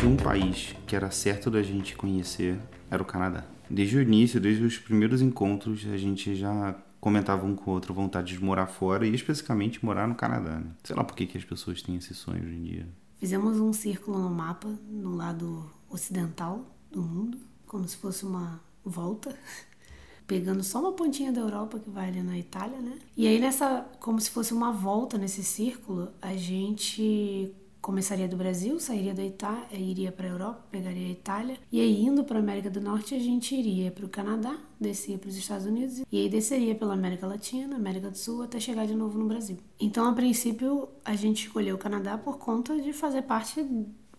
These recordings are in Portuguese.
tinha um país que era certo da gente conhecer, era o Canadá. Desde o início, desde os primeiros encontros, a gente já comentava um com o outro vontade de morar fora e especificamente morar no Canadá. Né? Sei lá por que, que as pessoas têm esse sonho hoje em dia. Fizemos um círculo no mapa, no lado ocidental do mundo, como se fosse uma volta, pegando só uma pontinha da Europa que vai ali na Itália, né? E aí nessa, como se fosse uma volta nesse círculo, a gente começaria do Brasil, sairia da Itália, iria para a Europa, pegaria a Itália, e aí indo para a América do Norte a gente iria para o Canadá, descia para os Estados Unidos e aí desceria pela América Latina, América do Sul até chegar de novo no Brasil. Então, a princípio, a gente escolheu o Canadá por conta de fazer parte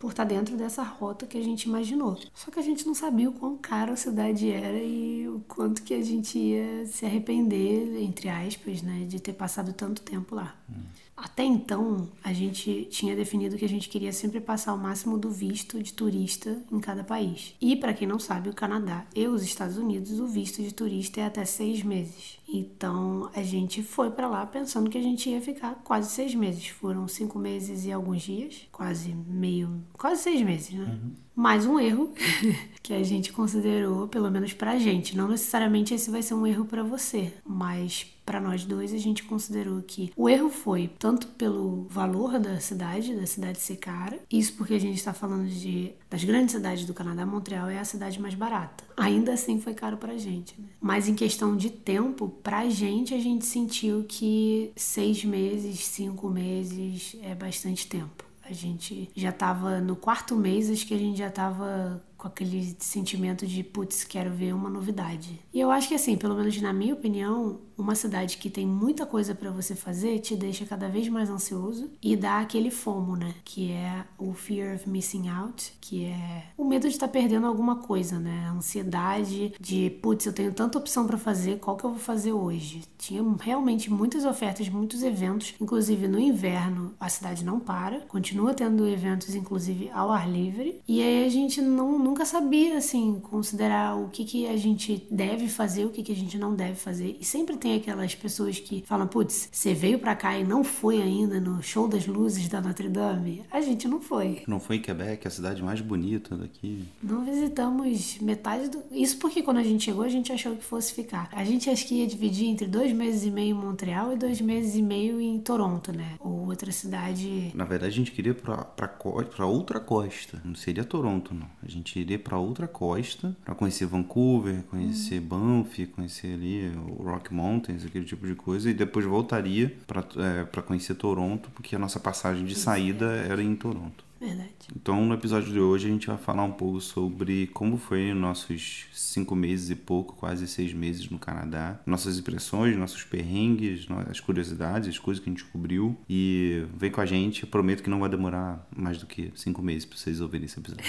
por estar dentro dessa rota que a gente imaginou. Só que a gente não sabia o quão cara a cidade era e o quanto que a gente ia se arrepender, entre aspas, né, de ter passado tanto tempo lá. Hum. Até então, a gente tinha definido que a gente queria sempre passar o máximo do visto de turista em cada país. E, para quem não sabe, o Canadá e os Estados Unidos, o visto de turista é até seis meses. Então, a gente foi para lá pensando que a gente ia ficar quase seis meses. Foram cinco meses e alguns dias, quase meio, quase seis meses, né? Uhum. Mais um erro que a gente considerou, pelo menos pra gente. Não necessariamente esse vai ser um erro para você, mas para nós dois a gente considerou que o erro foi tanto pelo valor da cidade, da cidade ser cara, isso porque a gente está falando de das grandes cidades do Canadá, Montreal é a cidade mais barata. Ainda assim foi caro pra gente, né? Mas em questão de tempo, pra gente a gente sentiu que seis meses, cinco meses é bastante tempo. A gente já estava no quarto mês, acho que a gente já estava com aquele sentimento de, putz, quero ver uma novidade. E eu acho que assim, pelo menos na minha opinião, uma cidade que tem muita coisa para você fazer te deixa cada vez mais ansioso e dá aquele fomo, né? Que é o fear of missing out, que é o medo de estar tá perdendo alguma coisa, né? A ansiedade de, putz, eu tenho tanta opção para fazer, qual que eu vou fazer hoje? Tinha realmente muitas ofertas, muitos eventos, inclusive no inverno a cidade não para, continua tendo eventos inclusive ao ar livre, e aí a gente não nunca sabia, assim, considerar o que, que a gente deve fazer, o que, que a gente não deve fazer. E sempre tem aquelas pessoas que falam, putz, você veio pra cá e não foi ainda no show das luzes da Notre Dame? A gente não foi. Não foi em Quebec, a cidade mais bonita daqui. Não visitamos metade do... Isso porque quando a gente chegou, a gente achou que fosse ficar. A gente acho que ia dividir entre dois meses e meio em Montreal e dois meses e meio em Toronto, né? Ou outra cidade... Na verdade, a gente queria pra, pra, pra outra costa. Não seria Toronto, não. A gente iria para outra costa para conhecer Vancouver, conhecer uhum. Banff, conhecer ali o Rock Mountains, aquele tipo de coisa, e depois voltaria para é, conhecer Toronto, porque a nossa passagem de saída era em Toronto. Verdade. Então, no episódio de hoje, a gente vai falar um pouco sobre como foi nossos cinco meses e pouco, quase seis meses no Canadá, nossas impressões, nossos perrengues, as curiosidades, as coisas que a gente descobriu. E vem com a gente, eu prometo que não vai demorar mais do que cinco meses para vocês ouvirem esse episódio.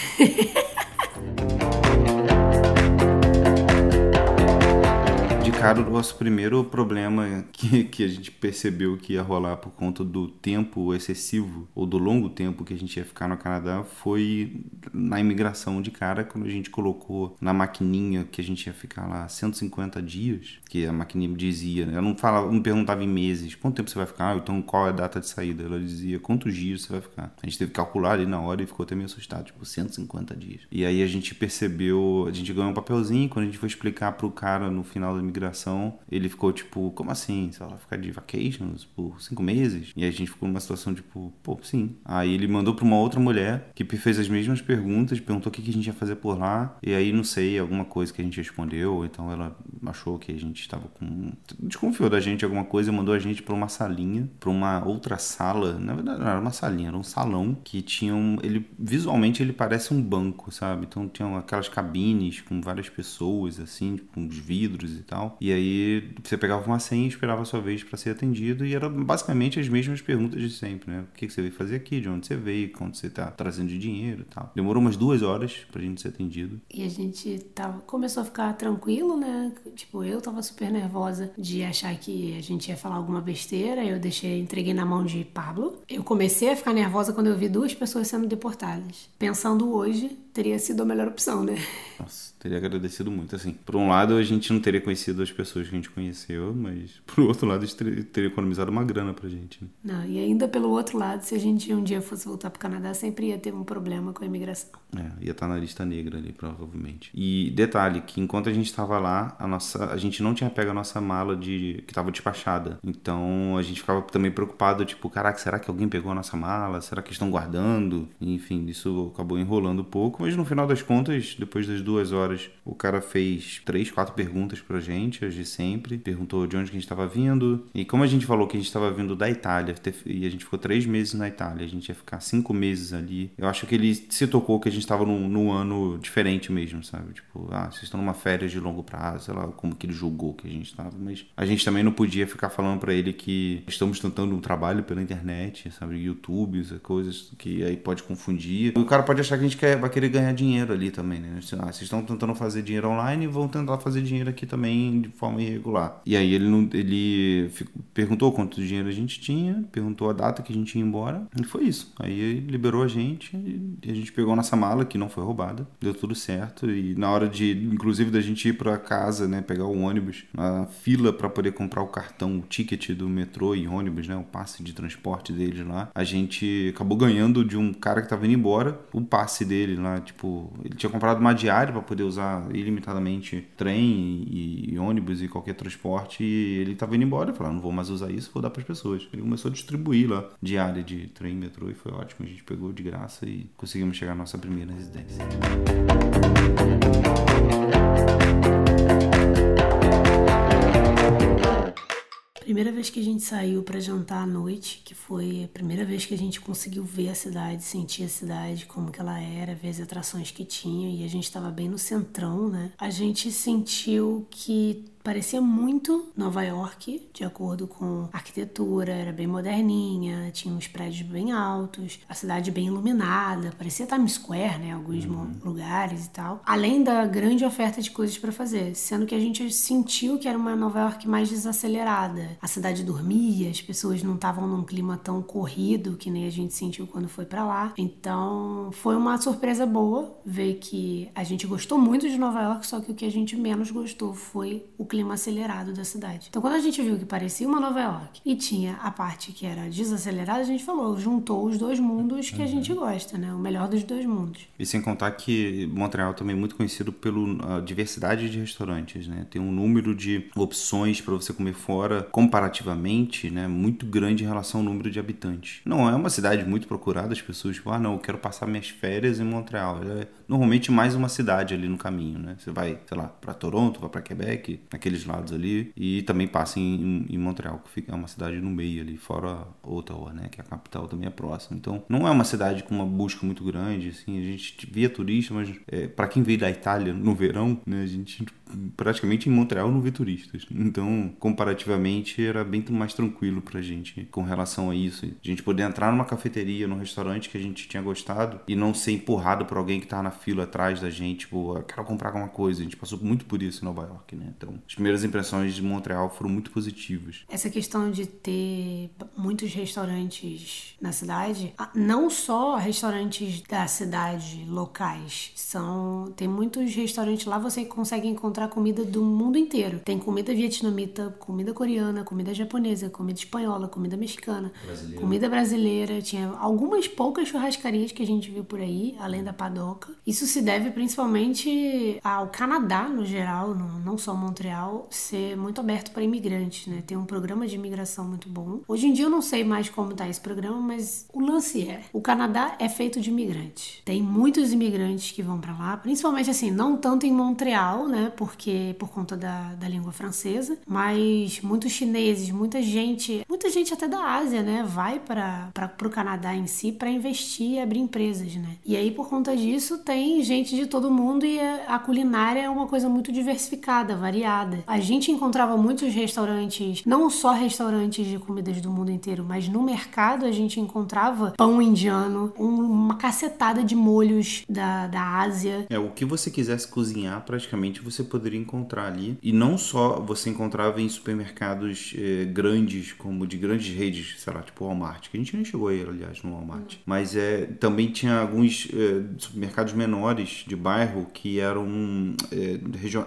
cara, o nosso primeiro problema que, que a gente percebeu que ia rolar por conta do tempo excessivo ou do longo tempo que a gente ia ficar no Canadá foi na imigração de cara, quando a gente colocou na maquininha que a gente ia ficar lá 150 dias, que a maquininha dizia, né? Eu não falava, não perguntava em meses, quanto tempo você vai ficar, então qual é a data de saída? Ela dizia quantos dias você vai ficar. A gente teve que calcular ali na hora e ficou até meio assustado, tipo 150 dias. E aí a gente percebeu, a gente ganhou um papelzinho quando a gente foi explicar pro cara no final da imigração ele ficou tipo, como assim? Você vai ficar de vacations por cinco meses? E a gente ficou numa situação tipo, pô, sim. Aí ele mandou pra uma outra mulher que fez as mesmas perguntas, perguntou o que, que a gente ia fazer por lá. E aí, não sei, alguma coisa que a gente respondeu. Então ela achou que a gente estava com. Desconfiou da gente alguma coisa e mandou a gente pra uma salinha, pra uma outra sala. Na verdade, não era uma salinha, era um salão que tinha um. Ele, visualmente, ele parece um banco, sabe? Então tinham aquelas cabines com várias pessoas, assim, com uns vidros e tal. E aí você pegava uma senha e esperava a sua vez para ser atendido e era basicamente as mesmas perguntas de sempre, né? O que, você veio fazer aqui, de onde você veio, quanto você tá trazendo de dinheiro e tal. Demorou umas duas horas pra gente ser atendido. E a gente tava, começou a ficar tranquilo, né? Tipo, eu tava super nervosa de achar que a gente ia falar alguma besteira, eu deixei, entreguei na mão de Pablo. Eu comecei a ficar nervosa quando eu vi duas pessoas sendo deportadas. Pensando hoje, teria sido a melhor opção, né? Nossa, teria agradecido muito. Assim, por um lado, a gente não teria conhecido as pessoas que a gente conheceu, mas por outro lado, a gente teria, teria economizado uma grana pra gente. Né? Não, e ainda pelo outro lado, se a gente um dia fosse voltar pro Canadá, sempre ia ter um problema com a imigração. É, ia estar na lista negra ali, provavelmente. E detalhe, que enquanto a gente estava lá, a nossa, a gente não tinha pego a nossa mala de que estava despachada. Então a gente ficava também preocupado, tipo, caraca, será que alguém pegou a nossa mala? Será que estão guardando? Enfim, isso acabou enrolando um pouco, mas no final das contas, depois das duas horas, o cara fez três, quatro perguntas pra gente, as de sempre. Perguntou de onde que a gente estava vindo. E como a gente falou que a gente estava vindo da Itália, e a gente ficou três meses na Itália, a gente ia ficar cinco meses ali. Eu acho que ele se tocou que a gente estava num, num ano diferente mesmo, sabe? Tipo, ah, vocês estão numa férias de longo prazo, sei lá como que ele julgou que a gente estava. Mas a gente também não podia ficar falando para ele que estamos tentando um trabalho pela internet, sabe? YouTube, coisas que aí pode confundir. O cara pode achar que a gente quer, vai querer ganhar dinheiro ali também, né? Ah, vocês estão tentando fazer dinheiro online vão tentar fazer dinheiro aqui também de forma irregular. E aí ele, ele perguntou quanto dinheiro a gente tinha, perguntou a data que a gente ia embora e foi isso. Aí ele liberou a gente e a gente pegou a nossa mala, que não foi roubada, deu tudo certo. E na hora de, inclusive, da gente ir para casa, né, pegar o ônibus, na fila para poder comprar o cartão, o ticket do metrô e ônibus, né, o passe de transporte deles lá, a gente acabou ganhando de um cara que tava indo embora o passe dele lá, tipo, ele tinha comprado uma diária para poder usar ilimitadamente trem e, e, ônibus e qualquer transporte e ele tava indo embora, falou, ah, não vou mais usar isso, vou dar para as pessoas. Ele começou a distribuir lá diária de trem, metrô e foi ótimo, a gente pegou de graça e conseguimos chegar à nossa primeira residência. Primeira vez que a gente saiu para jantar à noite, que foi a primeira vez que a gente conseguiu ver a cidade, sentir a cidade, como que ela era, ver as atrações que tinha, e a gente estava bem no centrão, né? A gente sentiu que parecia muito Nova York, de acordo com a arquitetura, era bem moderninha, tinha uns prédios bem altos, a cidade bem iluminada, parecia Times Square, né, alguns uhum. lugares e tal. Além da grande oferta de coisas para fazer, sendo que a gente sentiu que era uma Nova York mais desacelerada. A cidade dormia, as pessoas não estavam num clima tão corrido que nem a gente sentiu quando foi para lá. Então, foi uma surpresa boa ver que a gente gostou muito de Nova York, só que o que a gente menos gostou foi o clima acelerado da cidade. Então, quando a gente viu que parecia uma Nova York e tinha a parte que era desacelerada, a gente falou, juntou os dois mundos que uhum. a gente gosta, né? O melhor dos dois mundos. E sem contar que Montreal também é muito conhecido pela diversidade de restaurantes, né? Tem um número de opções para você comer fora comparativamente, né? Muito grande em relação ao número de habitantes. Não é uma cidade muito procurada, as pessoas tipo, ah, não, eu quero passar minhas férias em Montreal. Normalmente mais uma cidade ali no caminho, né? Você vai, sei lá, para Toronto, vai para Quebec, aqueles lados ali, e também passa em, em, Montreal, que fica, é uma cidade no meio ali, fora Ottawa, né, que é a capital também é próxima. Então, não é uma cidade com uma busca muito grande, assim, a gente via turista, mas é, para quem veio da Itália no verão, né, a gente praticamente em Montreal não vê turistas. Então, comparativamente, era bem mais tranquilo pra gente com relação a isso. A gente poder entrar numa cafeteria, num restaurante que a gente tinha gostado e não ser empurrado por alguém que tá na fila atrás da gente, tipo, eu quero comprar alguma coisa. A gente passou muito por isso em Nova York, né? Então, as primeiras impressões de Montreal foram muito positivas. Essa questão de ter muitos restaurantes na cidade, não só restaurantes da cidade locais, são tem muitos restaurantes lá você consegue encontrar comida do mundo inteiro. Tem comida vietnamita, comida coreana, comida japonesa, comida espanhola, comida mexicana, brasileira. comida brasileira. Tinha algumas poucas churrascarias que a gente viu por aí, além da padoca. Isso se deve principalmente ao Canadá no geral, não só Montreal, ser muito aberto para imigrantes, né? Tem um programa de imigração muito bom. Hoje em dia eu não sei mais como tá esse programa, mas o lance é, o Canadá é feito de imigrantes. Tem muitos imigrantes que vão para lá, principalmente assim, não tanto em Montreal, né? Porque por conta da, da língua francesa, mas muitos chineses, muita gente, muita gente até da Ásia, né? Vai para o Canadá em si para investir e abrir empresas, né? E aí por conta disso tem gente de todo mundo e a culinária é uma coisa muito diversificada, variada. A gente encontrava muitos restaurantes, não só restaurantes de comidas do mundo inteiro, mas no mercado a gente encontrava pão indiano, uma cacetada de molhos da, da Ásia. É, o que você quisesse cozinhar, praticamente você poderia encontrar ali. E não só você encontrava em supermercados eh, grandes, como de grandes redes, sei lá, tipo Walmart, que a gente nem chegou aí, aliás, no Walmart. Uhum. Mas é, também tinha alguns eh, supermercados menores de bairro que eram, eh,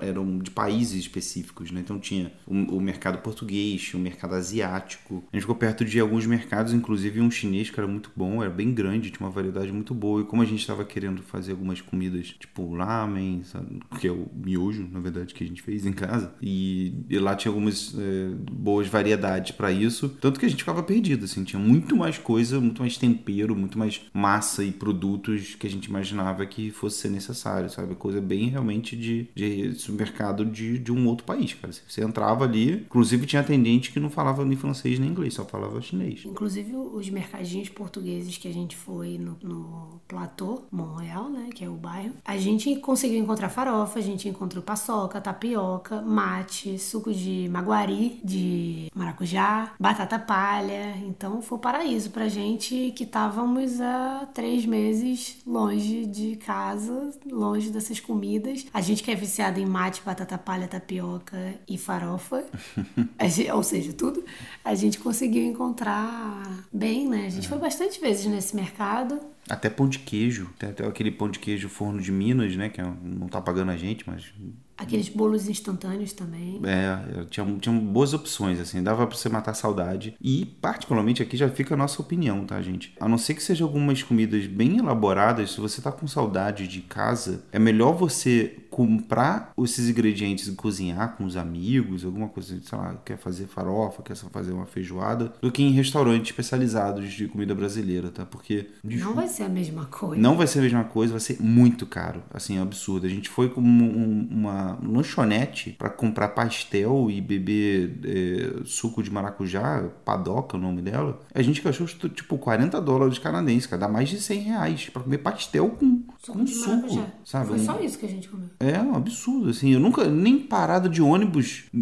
eram de países específicos, né? Então tinha o, o mercado português, o mercado asiático. A gente ficou perto de alguns mercados, inclusive um chinês que era muito bom, era bem grande, tinha uma variedade muito boa. E como a gente estava querendo fazer algumas comidas, tipo lamen, sabe? que é o miojo, na verdade, que a gente fez em casa, e, e lá tinha algumas é, boas variedades para isso, tanto que a gente ficava perdido, assim, tinha muito mais coisa, muito mais tempero, muito mais massa e produtos que a gente imaginava que fosse ser necessário, sabe? Coisa bem realmente de, de supermercado de, de um outro país, cara. Você entrava ali, inclusive tinha atendente que não falava nem francês nem inglês, só falava chinês. Inclusive os mercadinhos portugueses que a gente foi no, no Platô, Montreal, né, que é o bairro, a gente conseguiu encontrar farofa, a gente encontrou paçoca, tapioca, mate, suco de maguari, de maracujá, batata palha. Então foi um paraíso pra gente que estávamos há três meses longe de casa, longe dessas comidas. A gente que é viciado em mate, batata palha, tapioca e farofa, gente, ou seja, tudo, a gente conseguiu encontrar bem, né? A gente foi bastante vezes nesse mercado. Até pão de queijo. Tem até aquele pão de queijo forno de Minas, né? Que é não tá pagando a gente, mas Aqueles bolos instantâneos também. É, tinha, tinha boas opções, assim, dava pra você matar a saudade. E, particularmente, aqui já fica a nossa opinião, tá, gente? A não ser que sejam algumas comidas bem elaboradas, se você tá com saudade de casa, é melhor você comprar esses ingredientes e cozinhar com os amigos, alguma coisa, sei lá, quer fazer farofa, quer fazer uma feijoada, do que em restaurantes especializados de comida brasileira, tá? Porque. Não vai ser a mesma coisa. Não vai ser a mesma coisa, vai ser muito caro. Assim, é absurdo. A gente foi com uma lanchonete para comprar pastel e beber é, suco de maracujá, padoca o nome dela. A gente gastou tipo 40 dólares canadenses, cara, dá mais de 100 reais para comer pastel com suco, com suco sabe? Foi só isso que a gente comeu. É um absurdo, assim. Eu nunca, nem parada de ônibus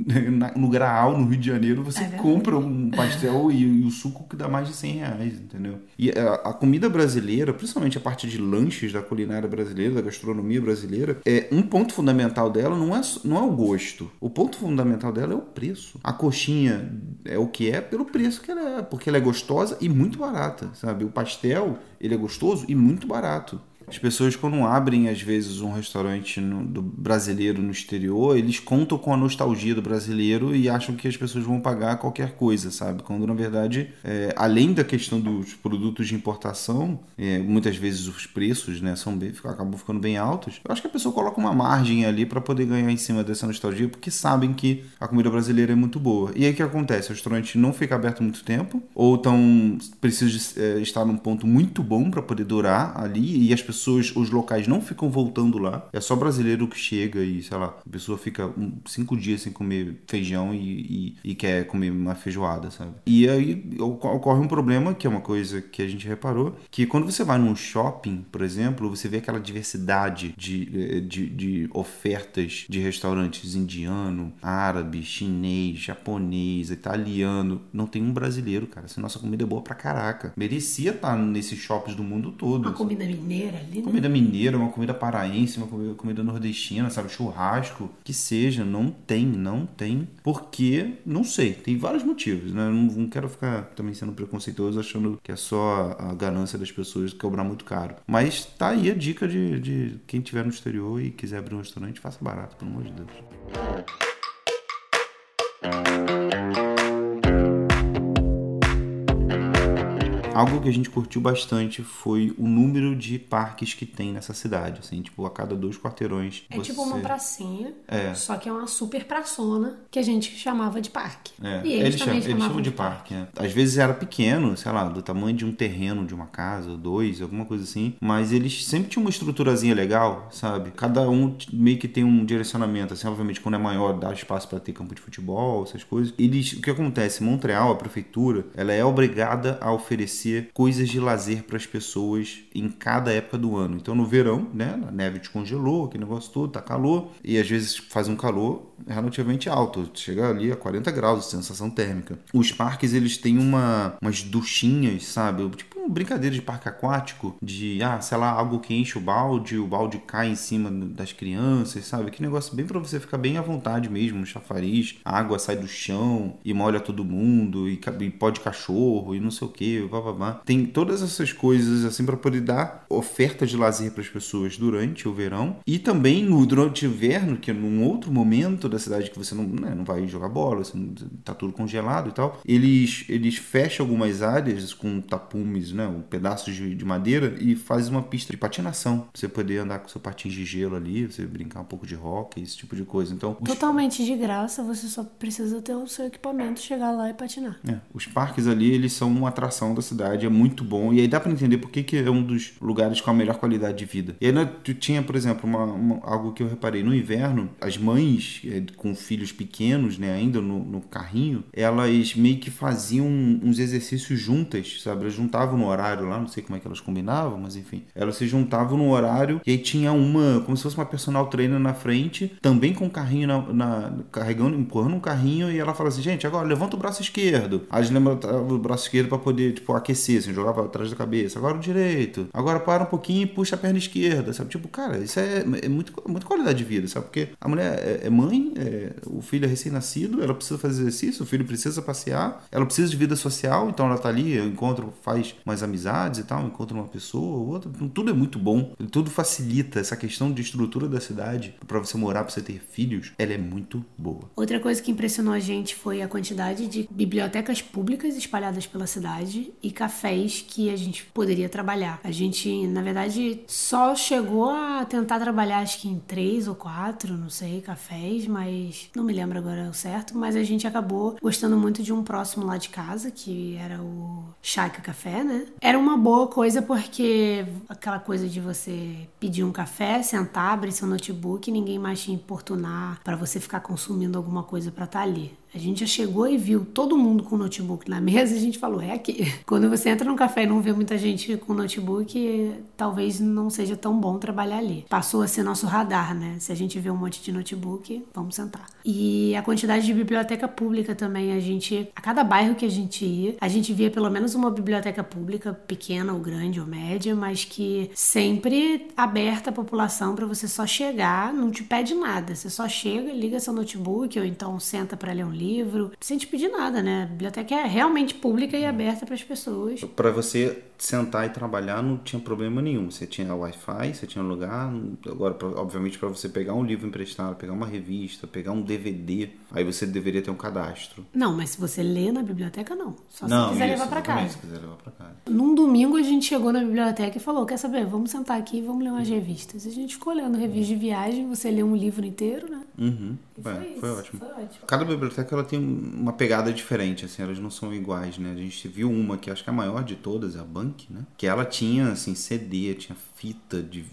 no Graal, no Rio de Janeiro, você é compra um pastel e, e, o suco que dá mais de 100 reais, entendeu? E a, a comida brasileira, principalmente a parte de lanches da culinária brasileira, da gastronomia brasileira, é um ponto fundamental dela não é, não é o gosto. O ponto fundamental dela é o preço. A coxinha é o que é pelo preço que ela é, porque ela é gostosa e muito barata, sabe? O pastel, ele é gostoso e muito barato. As pessoas, quando abrem, às vezes, um restaurante no, do brasileiro no exterior, eles contam com a nostalgia do brasileiro e acham que as pessoas vão pagar qualquer coisa, sabe? Quando, na verdade, é, além da questão dos produtos de importação, é, muitas vezes os preços né, são bem, acabam ficando bem altos. Eu acho que a pessoa coloca uma margem ali para poder ganhar em cima dessa nostalgia, porque sabem que a comida brasileira é muito boa. E aí o que acontece? O restaurante não fica aberto muito tempo, ou tão precisa é, estar num ponto muito bom para poder durar ali, e as pessoas pessoas, os locais não ficam voltando lá. É só brasileiro que chega e, sei lá, a pessoa fica um, cinco dias sem comer feijão e, e, e, quer comer uma feijoada, sabe? E aí ocorre um problema, que é uma coisa que a gente reparou, que quando você vai num shopping, por exemplo, você vê aquela diversidade de, de, de ofertas de restaurantes indiano, árabe, chinês, japonês, italiano. Não tem um brasileiro, cara. Essa nossa comida é boa pra caraca. Merecia estar nesses shoppings do mundo todo. A comida mineira ali? Comida mineira, uma comida paraense, uma comida, comida nordestina, sabe? Churrasco, que seja. Não tem, não tem. Porque, não sei, tem vários motivos, né? Não, não quero ficar também sendo preconceituoso achando que é só a ganância das pessoas cobrar muito caro. Mas tá aí a dica de, de quem estiver no exterior e quiser abrir um restaurante, faça barato, pelo amor de Deus. Algo que a gente curtiu bastante foi o número de parques que tem nessa cidade, assim, tipo, a cada dois quarteirões. É você... tipo uma pracinha, é. só que é uma super praçona que a gente chamava de parque. É. E eles, eles também chamam, eles chamam de, parque. parque. É. Às vezes era pequeno, sei lá, do tamanho de um terreno de uma casa, dois, alguma coisa assim, mas eles sempre tinham uma estruturazinha legal, sabe? Cada um meio que tem um direcionamento, assim, obviamente quando é maior dá espaço para ter campo de futebol, essas coisas. Eles, o que acontece? Montreal, a prefeitura, ela é obrigada a oferecer oferecer coisas de lazer para as pessoas em cada época do ano. Então no verão, né, a neve descongelou, aquele negócio todo, tá calor e às vezes faz um calor relativamente alto, chega ali a 40 graus de sensação térmica. Os parques eles têm uma umas duchinhas, sabe? Tipo brincadeira de parque aquático, de ah, sei lá, algo que enche o balde, o balde cai em cima das crianças, sabe? Que negócio bem para você ficar bem à vontade mesmo, no chafariz, a água sai do chão e molha todo mundo e, e pode cachorro e não sei o que, blá. Tem todas essas coisas assim para poder dar oferta de lazer para as pessoas durante o verão e também no durante o inverno, que é num outro momento da cidade que você não, né, não vai jogar bola, não, tá tudo congelado e tal. Eles eles fecham algumas áreas com tapumes, né, um pedaços de, de madeira e fazem uma pista de patinação, pra você poder andar com seu patins de gelo ali, você brincar um pouco de rock, esse tipo de coisa. Então, os... totalmente de graça, você só precisa ter o seu equipamento, chegar lá e patinar. É, os parques ali, eles são uma atração da cidade, é muito bom e aí dá para entender por que, que é um dos lugares com a melhor qualidade de vida. E aí né, tu tinha, por exemplo, uma, uma, algo que eu reparei no inverno, as mães é, com filhos pequenos, né, ainda no, no carrinho, elas meio que faziam uns exercícios juntas, sabe? Elas juntavam no horário lá, não sei como é que elas combinavam, mas enfim. Elas se juntavam no horário e aí tinha uma, como se fosse uma personal trainer na frente, também com o carrinho na, na carregando, empurrando um carrinho e ela fala assim, gente, agora levanta o braço esquerdo. Aí levantavam o braço esquerdo para poder, tipo, aquecer, assim, jogava atrás da cabeça. Agora o direito. Agora para um pouquinho e puxa a perna esquerda, sabe? Tipo, cara, isso é, é muito, muito qualidade de vida, sabe? Porque a mulher é, é mãe, é, o filho é recém-nascido, ela precisa fazer exercício, o filho precisa passear, ela precisa de vida social, então ela tá ali, encontro, faz mais amizades e tal, encontra uma pessoa ou outra. Então, tudo é muito bom, tudo facilita essa questão de estrutura da cidade para você morar, para você ter filhos, ela é muito boa. Outra coisa que impressionou a gente foi a quantidade de bibliotecas públicas espalhadas pela cidade e cafés que a gente poderia trabalhar. A gente, na verdade, só chegou a tentar trabalhar acho que em três ou quatro, não sei, cafés, mas não me lembro agora o certo, mas a gente acabou gostando muito de um próximo lá de casa, que era o Chaca Café, né? Era uma boa coisa porque aquela coisa de você pedir um café, sentar, abrir seu notebook ninguém mais te importunar para você ficar consumindo alguma coisa para estar tá ali. A gente já chegou e viu todo mundo com notebook na mesa e a gente falou, é aqui. Quando você entra num café e não vê muita gente com notebook, talvez não seja tão bom trabalhar ali. Passou a ser nosso radar, né? Se a gente vê um monte de notebook, vamos sentar. E a quantidade de biblioteca pública também, a gente, a cada bairro que a gente ia, a gente via pelo menos uma biblioteca pública, pequena ou grande ou média, mas que sempre aberta à população para você só chegar, não te pede nada. Você só chega, liga seu notebook ou então senta para ler um livro livro, sem te pedir nada, né? A biblioteca é realmente pública e aberta para as pessoas. Para você sentar e trabalhar não tinha problema nenhum. Você tinha Wi-Fi, você tinha lugar. Agora, obviamente, para você pegar um livro emprestado, pegar uma revista, pegar um DVD, aí você deveria ter um cadastro. Não, mas se você lê na biblioteca, não. Só não, se quiser isso, levar para casa. Se quiser levar para casa. Num domingo a gente chegou na biblioteca e falou: quer saber? Vamos sentar aqui e vamos ler umas revistas. A gente ficou lendo revistas de viagem, você lê um livro inteiro, né? Uhum. Foi, foi, ótimo. foi ótimo. Cada biblioteca ela tem uma pegada diferente, assim, elas não são iguais, né? A gente viu uma que acho que é a maior de todas, é a Bank, né? Que ela tinha, assim, CD, tinha fita de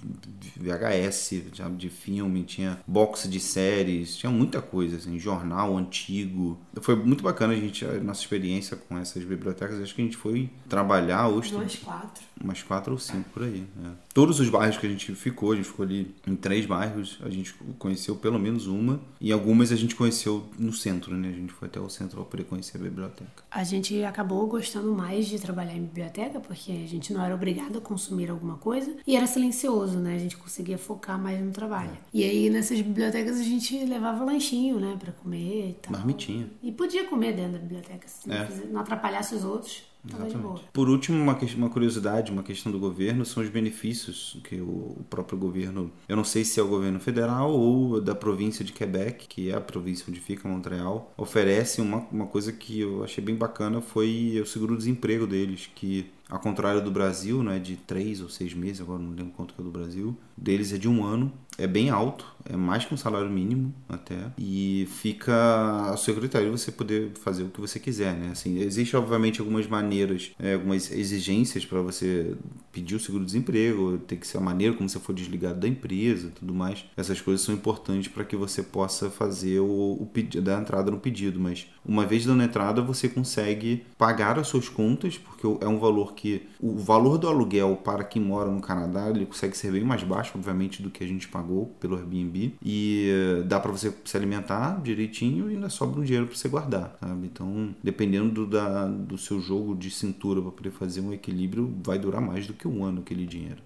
VHS, de filme, tinha box de séries, tinha muita coisa, assim, jornal antigo. Foi muito bacana a gente, a nossa experiência com essas bibliotecas. Acho que a gente foi trabalhar hoje. Umas quatro. Umas quatro ou cinco por aí. Né? Todos os bairros que a gente ficou, a gente ficou ali em três bairros, a gente conheceu pelo menos uma. E algumas a gente conheceu no centro, né? A gente foi até o centro para conhecer a biblioteca. A gente acabou gostando mais de trabalhar em biblioteca, porque a gente não era obrigado a consumir alguma coisa. E era silencioso, né? A gente conseguia focar mais no trabalho. E aí nessas bibliotecas a gente levava lanchinho, né, para comer e tal. Marmitinha. E podia comer dentro da biblioteca, se é. não atrapalhasse os outros. Exatamente. Por último, uma, uma curiosidade, uma questão do governo, são os benefícios que o, o, próprio governo, eu não sei se é o governo federal ou da província de Quebec, que é a província onde fica Montreal, oferece uma, uma coisa que eu achei bem bacana, foi o seguro-desemprego deles, que ao contrário do Brasil, né, de três ou seis meses, agora não lembro quanto que é do Brasil, deles é de um ano, é bem alto, é mais que um salário mínimo até, e fica a seu critério você poder fazer o que você quiser, né? Assim, existe obviamente algumas maneiras, é, algumas exigências para você pedir o seguro-desemprego, tem que ser a maneira como você for desligado da empresa, tudo mais. Essas coisas são importantes para que você possa fazer o, o pedido, dar entrada no pedido, mas uma vez dando entrada você consegue pagar as suas contas, porque é um valor porque o valor do aluguel para quem mora no Canadá, ele consegue ser bem mais baixo, obviamente, do que a gente pagou pelo Airbnb. E eh, dá para você se alimentar direitinho e ainda sobra um dinheiro para você guardar, sabe? Então, dependendo do, da, do seu jogo de cintura para poder fazer um equilíbrio, vai durar mais do que um ano aquele dinheiro.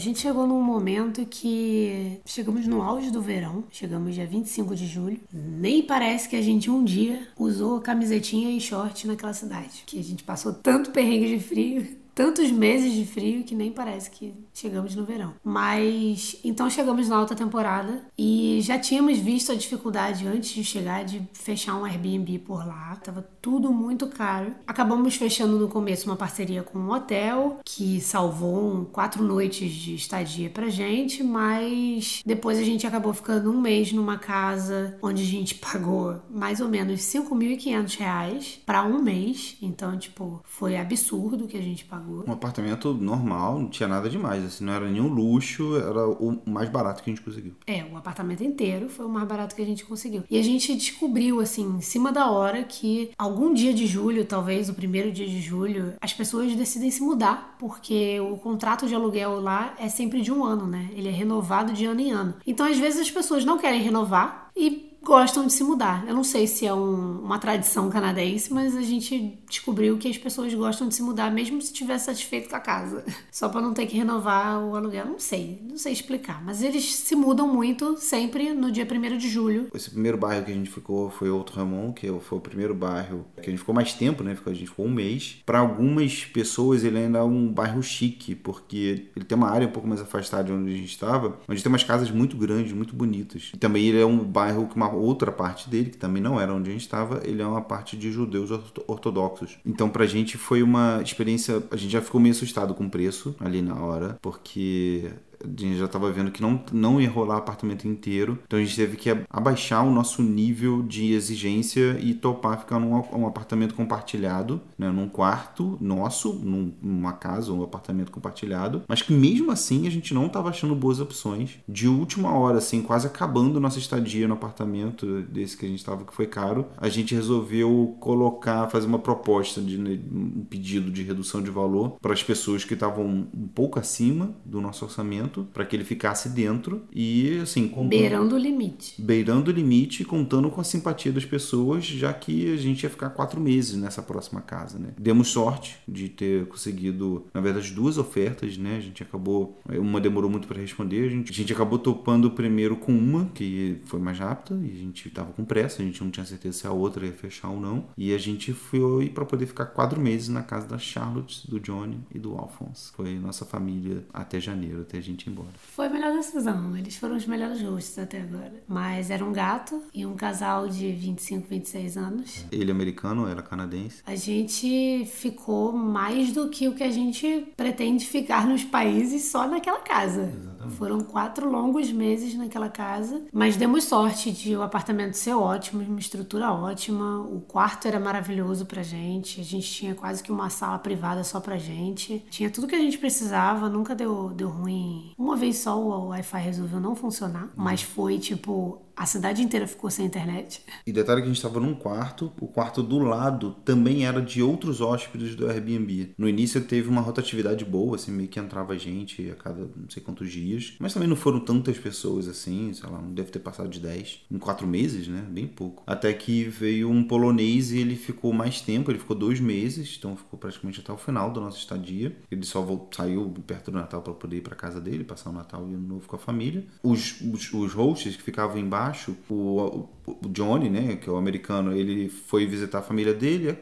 Gente chegou num momento que chegamos no auge do verão, chegamos dia 25 de julho. Nem parece que a gente um dia usou camisetinha e short naquela cidade. Que a gente passou tanto perrengue de frio, tantos meses de frio que nem parece que chegamos no verão. Mas então chegamos na alta temporada e já tínhamos visto a dificuldade antes de chegar de fechar um Airbnb por lá. Tava tudo muito caro. Acabamos fechando no começo uma parceria com um hotel que salvou quatro noites de estadia pra gente, mas depois a gente acabou ficando um mês numa casa onde a gente pagou mais ou menos 5.500 reais para um mês. Então, tipo, foi absurdo que a gente pagou. Um apartamento normal, não tinha nada demais, assim, não era nenhum luxo, era o mais barato que a gente conseguiu. É, o apartamento inteiro foi o mais barato que a gente conseguiu. E a gente descobriu, assim, em cima da hora que algum dia de julho, talvez o primeiro dia de julho, as pessoas decidem se mudar, porque o contrato de aluguel lá é sempre de um ano, né? Ele é renovado de ano em ano. Então, às vezes, as pessoas não querem renovar e gostam de se mudar. Eu não sei se é um, uma tradição canadense, mas a gente descobriu que as pessoas gostam de se mudar mesmo se estiver satisfeito com a casa. Só para não ter que renovar o aluguel. Não sei, não sei explicar. Mas eles se mudam muito sempre no dia 1 de julho. Esse primeiro bairro que a gente ficou foi Outro Ramon, que foi o primeiro bairro que a gente ficou mais tempo, né? A gente ficou um mês. Para algumas pessoas ele ainda é um bairro chique, porque ele tem uma área um pouco mais afastada de onde a gente estava, onde tem umas casas muito grandes, muito bonitas. E também ele é um bairro com uma outra parte dele, que também não era onde a gente estava, ele é uma parte de judeus ortodoxos. Então, pra gente foi uma experiência. A gente já ficou meio assustado com o preço ali na hora, porque a gente já estava vendo que não, não ia rolar apartamento inteiro, então a gente teve que abaixar o nosso nível de exigência e topar ficar num um apartamento compartilhado, né, num quarto nosso, num, numa casa, um apartamento compartilhado, mas que mesmo assim a gente não estava achando boas opções. De última hora, assim, quase acabando nossa estadia no apartamento desse que a gente estava, que foi caro, a gente resolveu colocar, fazer uma proposta de né, um pedido de redução de valor para as pessoas que estavam um pouco acima do nosso orçamento para que ele ficasse dentro e assim contando, beirando o limite. beirando o limite contando com a simpatia das pessoas já que a gente ia ficar quatro meses nessa próxima casa né? Demos sorte de ter conseguido na verdade duas ofertas né? A gente acabou uma demorou muito para responder a gente, a gente acabou topando primeiro com uma que foi mais rápida e a gente estava com pressa a gente não tinha certeza se a outra ia fechar ou não e a gente foi para poder ficar quatro meses na casa da Charlotte do Johnny e do Alphonse. Foi nossa família até janeiro até a gente ir embora. Foi a melhor decisão, eles foram os melhores rostos até agora. Mas era um gato e um casal de 25, 26 anos. Ele americano, ela canadense. A gente ficou mais do que o que a gente pretende ficar nos países só naquela casa. Exatamente. Foram quatro longos meses naquela casa, mas demos sorte de o apartamento ser ótimo, uma estrutura ótima, o quarto era maravilhoso pra gente, a gente tinha quase que uma sala privada só pra gente, tinha tudo que a gente precisava, nunca deu, deu ruim uma vez só o Wi-Fi resolveu não funcionar, mas foi tipo a cidade inteira ficou sem internet. E detalhe que a gente estava num quarto, o quarto do lado também era de outros hóspedes do Airbnb. No início teve uma rotatividade boa, assim, meio que entrava gente a cada não sei quantos dias, mas também não foram tantas pessoas assim, sei lá, não deve ter passado de 10 em quatro meses, né? Bem pouco. Até que veio um polonês e ele ficou mais tempo, ele ficou dois meses, então ficou praticamente até o final da nossa estadia. Ele só voltou, saiu perto do Natal para poder ir para casa dele, passar o Natal e o Novo com a família. Os, os, os hosts que ficavam embaixo acho, o, o Johnny, né, que é o americano, ele foi visitar a família dele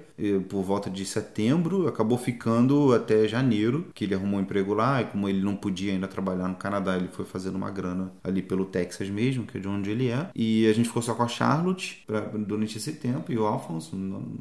por volta de setembro, acabou ficando até janeiro, que ele arrumou um emprego lá, e como ele não podia ainda trabalhar no Canadá, ele foi fazendo uma grana ali pelo Texas mesmo, que é de onde ele é. E a gente ficou só com a Charlotte pra, durante esse tempo, e o Alphonse,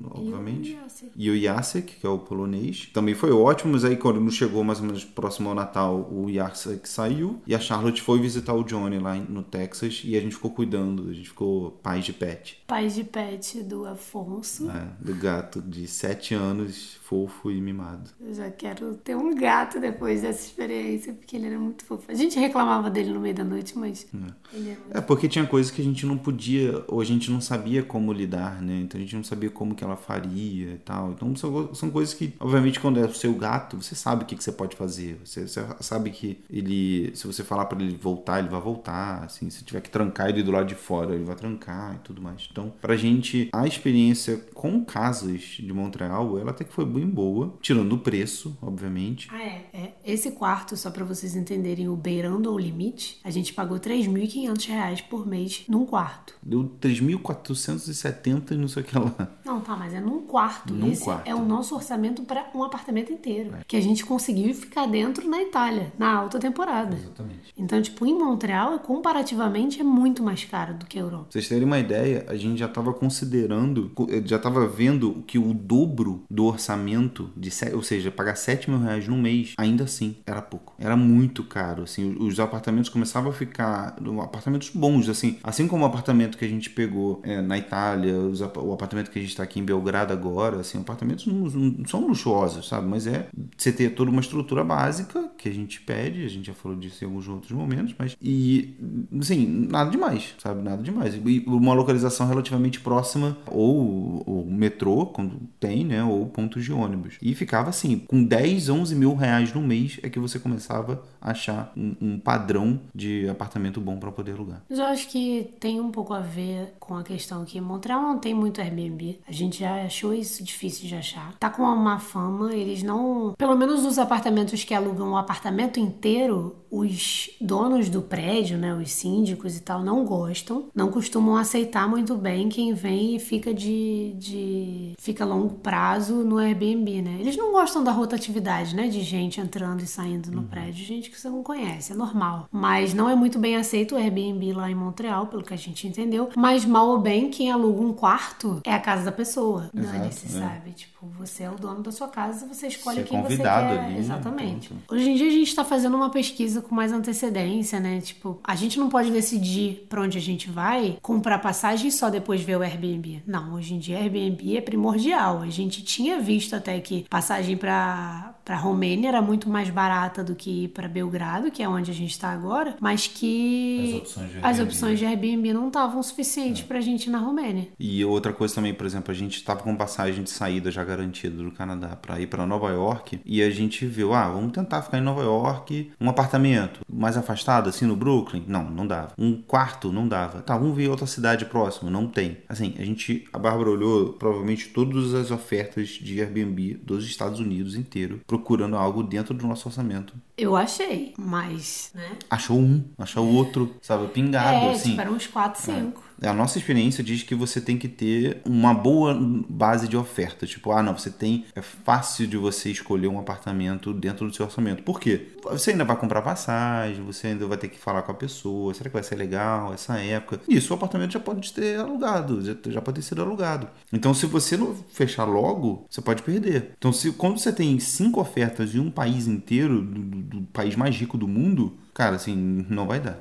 obviamente. E o Jacek, que é o polonês. Também foi ótimo, mas aí quando não chegou mais ou menos próximo ao Natal, o Jacek saiu, e a Charlotte foi visitar o Johnny lá no Texas, e a gente ficou cuidando a gente ficou pais de pet. Pais de pet do Afonso. É, do gato de 7 anos, fofo e mimado. Eu já quero ter um gato depois dessa experiência, porque ele era muito fofo. A gente reclamava dele no meio da noite, mas é. ele muito É porque tinha coisas que a gente não podia, ou a gente não sabia como lidar, né? Então a gente não sabia como que ela faria e tal. Então são, são coisas que, obviamente, quando é o seu gato, você sabe o que, que você pode fazer. Você, você sabe que ele, se você falar para ele voltar, ele vai voltar. Assim, se tiver que trancar ele do lado de fora, ele vai trancar e tudo mais. Então, pra gente, a experiência com casas de Montreal, ela até que foi bem boa, tirando o preço, obviamente. Ah, é. é. Esse quarto, só pra vocês entenderem o beirando ou limite, a gente pagou 3.500 reais por mês num quarto. Deu 3.470 e não sei o que lá. Não, tá, mas é num quarto. Num Esse quarto. é o nosso orçamento para um apartamento inteiro. Que a gente conseguiu ficar dentro na Itália, na alta temporada. Exatamente. Então, tipo, em Montreal, comparativamente, é muito mais caro do que a Europa. Pra vocês terem uma ideia, a gente já estava considerando, já estava vendo que o dobro do orçamento, de, ou seja, pagar 7 mil reais no mês, ainda assim, era pouco. Era muito caro, assim, os apartamentos começavam a ficar, apartamentos bons, assim, assim como o apartamento que a gente pegou é, na Itália, os o apartamento que a gente está aqui em Belgrado agora, assim, apartamentos não, não são luxuosos, sabe? Mas é você ter toda uma estrutura básica que a gente pede, a gente já falou disso em alguns outros momentos, mas e assim, nada demais, sabe? Nada demais. E uma localização relativamente próxima ou o metrô, quando tem, né? Ou pontos de ônibus. E ficava assim, com 10, 11 mil reais no mês é que você começava achar um, um padrão de apartamento bom para poder alugar. Mas eu acho que tem um pouco a ver com a questão que Montreal não tem muito Airbnb. A gente já achou isso difícil de achar. Tá com uma má fama, eles não. Pelo menos os apartamentos que alugam o apartamento inteiro, os donos do prédio, né, os síndicos e tal, não gostam. Não costumam aceitar muito bem quem vem e fica de. de fica a longo prazo no Airbnb, né? Eles não gostam da rotatividade, né? De gente entrando e saindo no prédio, gente que você não conhece, é normal. Mas não é muito bem aceito o Airbnb lá em Montreal, pelo que a gente entendeu. Mas mal ou bem, quem aluga um quarto é a casa da pessoa. Dane-se, é. sabe? Tipo, você é o dono da sua casa, você escolhe Ser quem você convidado quer. ali, né? Exatamente. Pronto. Hoje em dia a gente tá fazendo uma pesquisa com mais antecedência, né? Tipo, a gente não pode decidir pra onde a gente vai, comprar passagem e só depois ver o Airbnb. Não, hoje em dia Airbnb é primordial. A gente tinha visto até que passagem pra para Romênia era muito mais barata do que ir para Belgrado, que é onde a gente tá agora, mas que As opções de Airbnb. opções de Airbnb não estavam suficientes pra gente ir na Romênia. E outra coisa também, por exemplo, a gente estava com passagem de saída já garantida do Canadá para ir para Nova York e a gente viu, ah, vamos tentar ficar em Nova York, um apartamento mais afastado, assim, no Brooklyn? Não, não dava. Um quarto? Não dava. Tá, vamos ver outra cidade próxima? Não tem. Assim, a gente, a Bárbara olhou provavelmente todas as ofertas de Airbnb dos Estados Unidos inteiro, procurando algo dentro do nosso orçamento. Eu achei, mas, né? Achou um, achou o outro, sabe, pingado, é, assim. tipo, eram uns 4, 5. A nossa experiência diz que você tem que ter uma boa base de oferta. Tipo, ah, não, você tem. É fácil de você escolher um apartamento dentro do seu orçamento. Por quê? Você ainda vai comprar passagem, você ainda vai ter que falar com a pessoa. Será que vai ser legal essa época? Isso, o apartamento já pode ter alugado, já, pode ter sido alugado. Então, se você não fechar logo, você pode perder. Então, se, quando você tem cinco ofertas em um país inteiro, do, do- do país mais rico do mundo, cara, assim, não vai dar.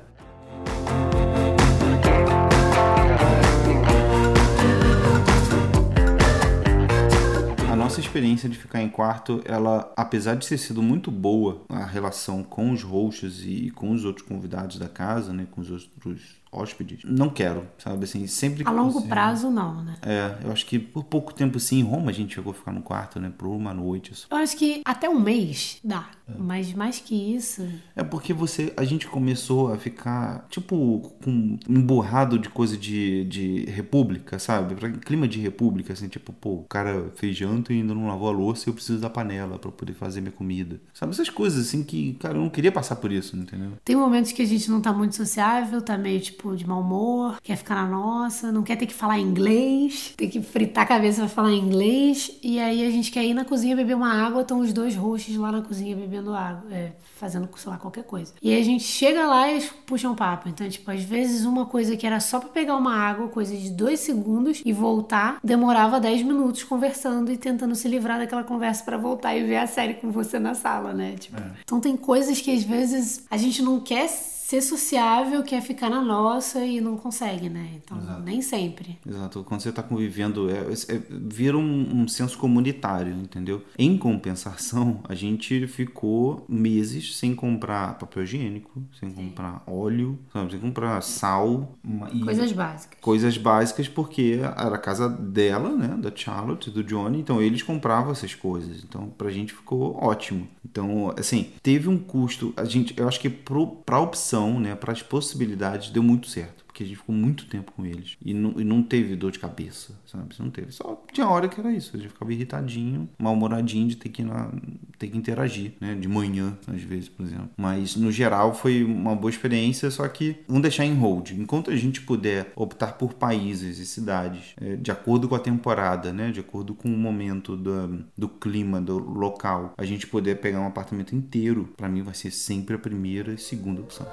Nossa experiência de ficar em quarto, ela, apesar de ter sido muito boa a relação com os hosts e com os outros convidados da casa, né, com os outros hóspedes, não quero, sabe assim, sempre que A longo consigo- prazo, não, né? É, eu acho que por pouco tempo sim, em Roma a gente chegou a ficar no quarto, né, por uma noite só. Eu acho que até um mês dá. Mas mais que isso. É porque você, a gente começou a ficar, tipo, com borrado de coisa de, de república, sabe? Pra- Clima de república, assim, tipo, pô, o cara fez janta e ainda não lavou a louça e eu preciso da panela pra poder fazer minha comida. Sabe? Essas coisas, assim, que, cara, eu não queria passar por isso, entendeu? Tem momentos que a gente não tá muito sociável, tá meio tipo de mau humor, quer ficar na nossa, não quer ter que falar inglês, tem que fritar a cabeça pra falar inglês. E aí a gente quer ir na cozinha beber uma água, estão os dois hosts lá na cozinha bebendo água, é, fazendo, sei lá, qualquer coisa. E aí a gente chega lá e eles puxam papo. Então, tipo, às vezes uma coisa que era só pra pegar uma água, coisa de dois segundos e voltar, demorava 10 minutos conversando e tentando se livrar daquela conversa pra voltar e ver a série com você na sala, né? Tipo, então tem coisas que às vezes a gente não quer ser sociável, quer ficar na nossa e não consegue, né? Então, Exato. nem sempre. Exato. Quando você está convivendo, é, é, vira um, um, senso comunitário, entendeu? Em compensação, a gente ficou meses sem comprar papel higiênico, sem Sim. comprar óleo, sabe? sem comprar sal. Coisas básicas. Coisas básicas, porque era a casa dela, né? Da Charlotte, do Johnny, então eles compravam essas coisas. Então, pra gente ficou ótimo. Então, assim, teve um custo. A gente, eu acho que pro, pra opção, né? Para as possibilidades, deu muito certo porque a gente ficou muito tempo com eles. E não, e não teve dor de cabeça, sabe? Não teve. Só tinha hora que era isso. A gente ficava irritadinho, mal-humoradinho de ter que, na, ter que interagir, né? De manhã, às vezes, por exemplo. Mas, no geral, foi uma boa experiência, só que vamos deixar em hold. Enquanto a gente puder optar por países e cidades, é, de acordo com a temporada, né? De acordo com o momento do, do clima, do local, a gente poder pegar um apartamento inteiro, para mim vai ser sempre a primeira e segunda opção.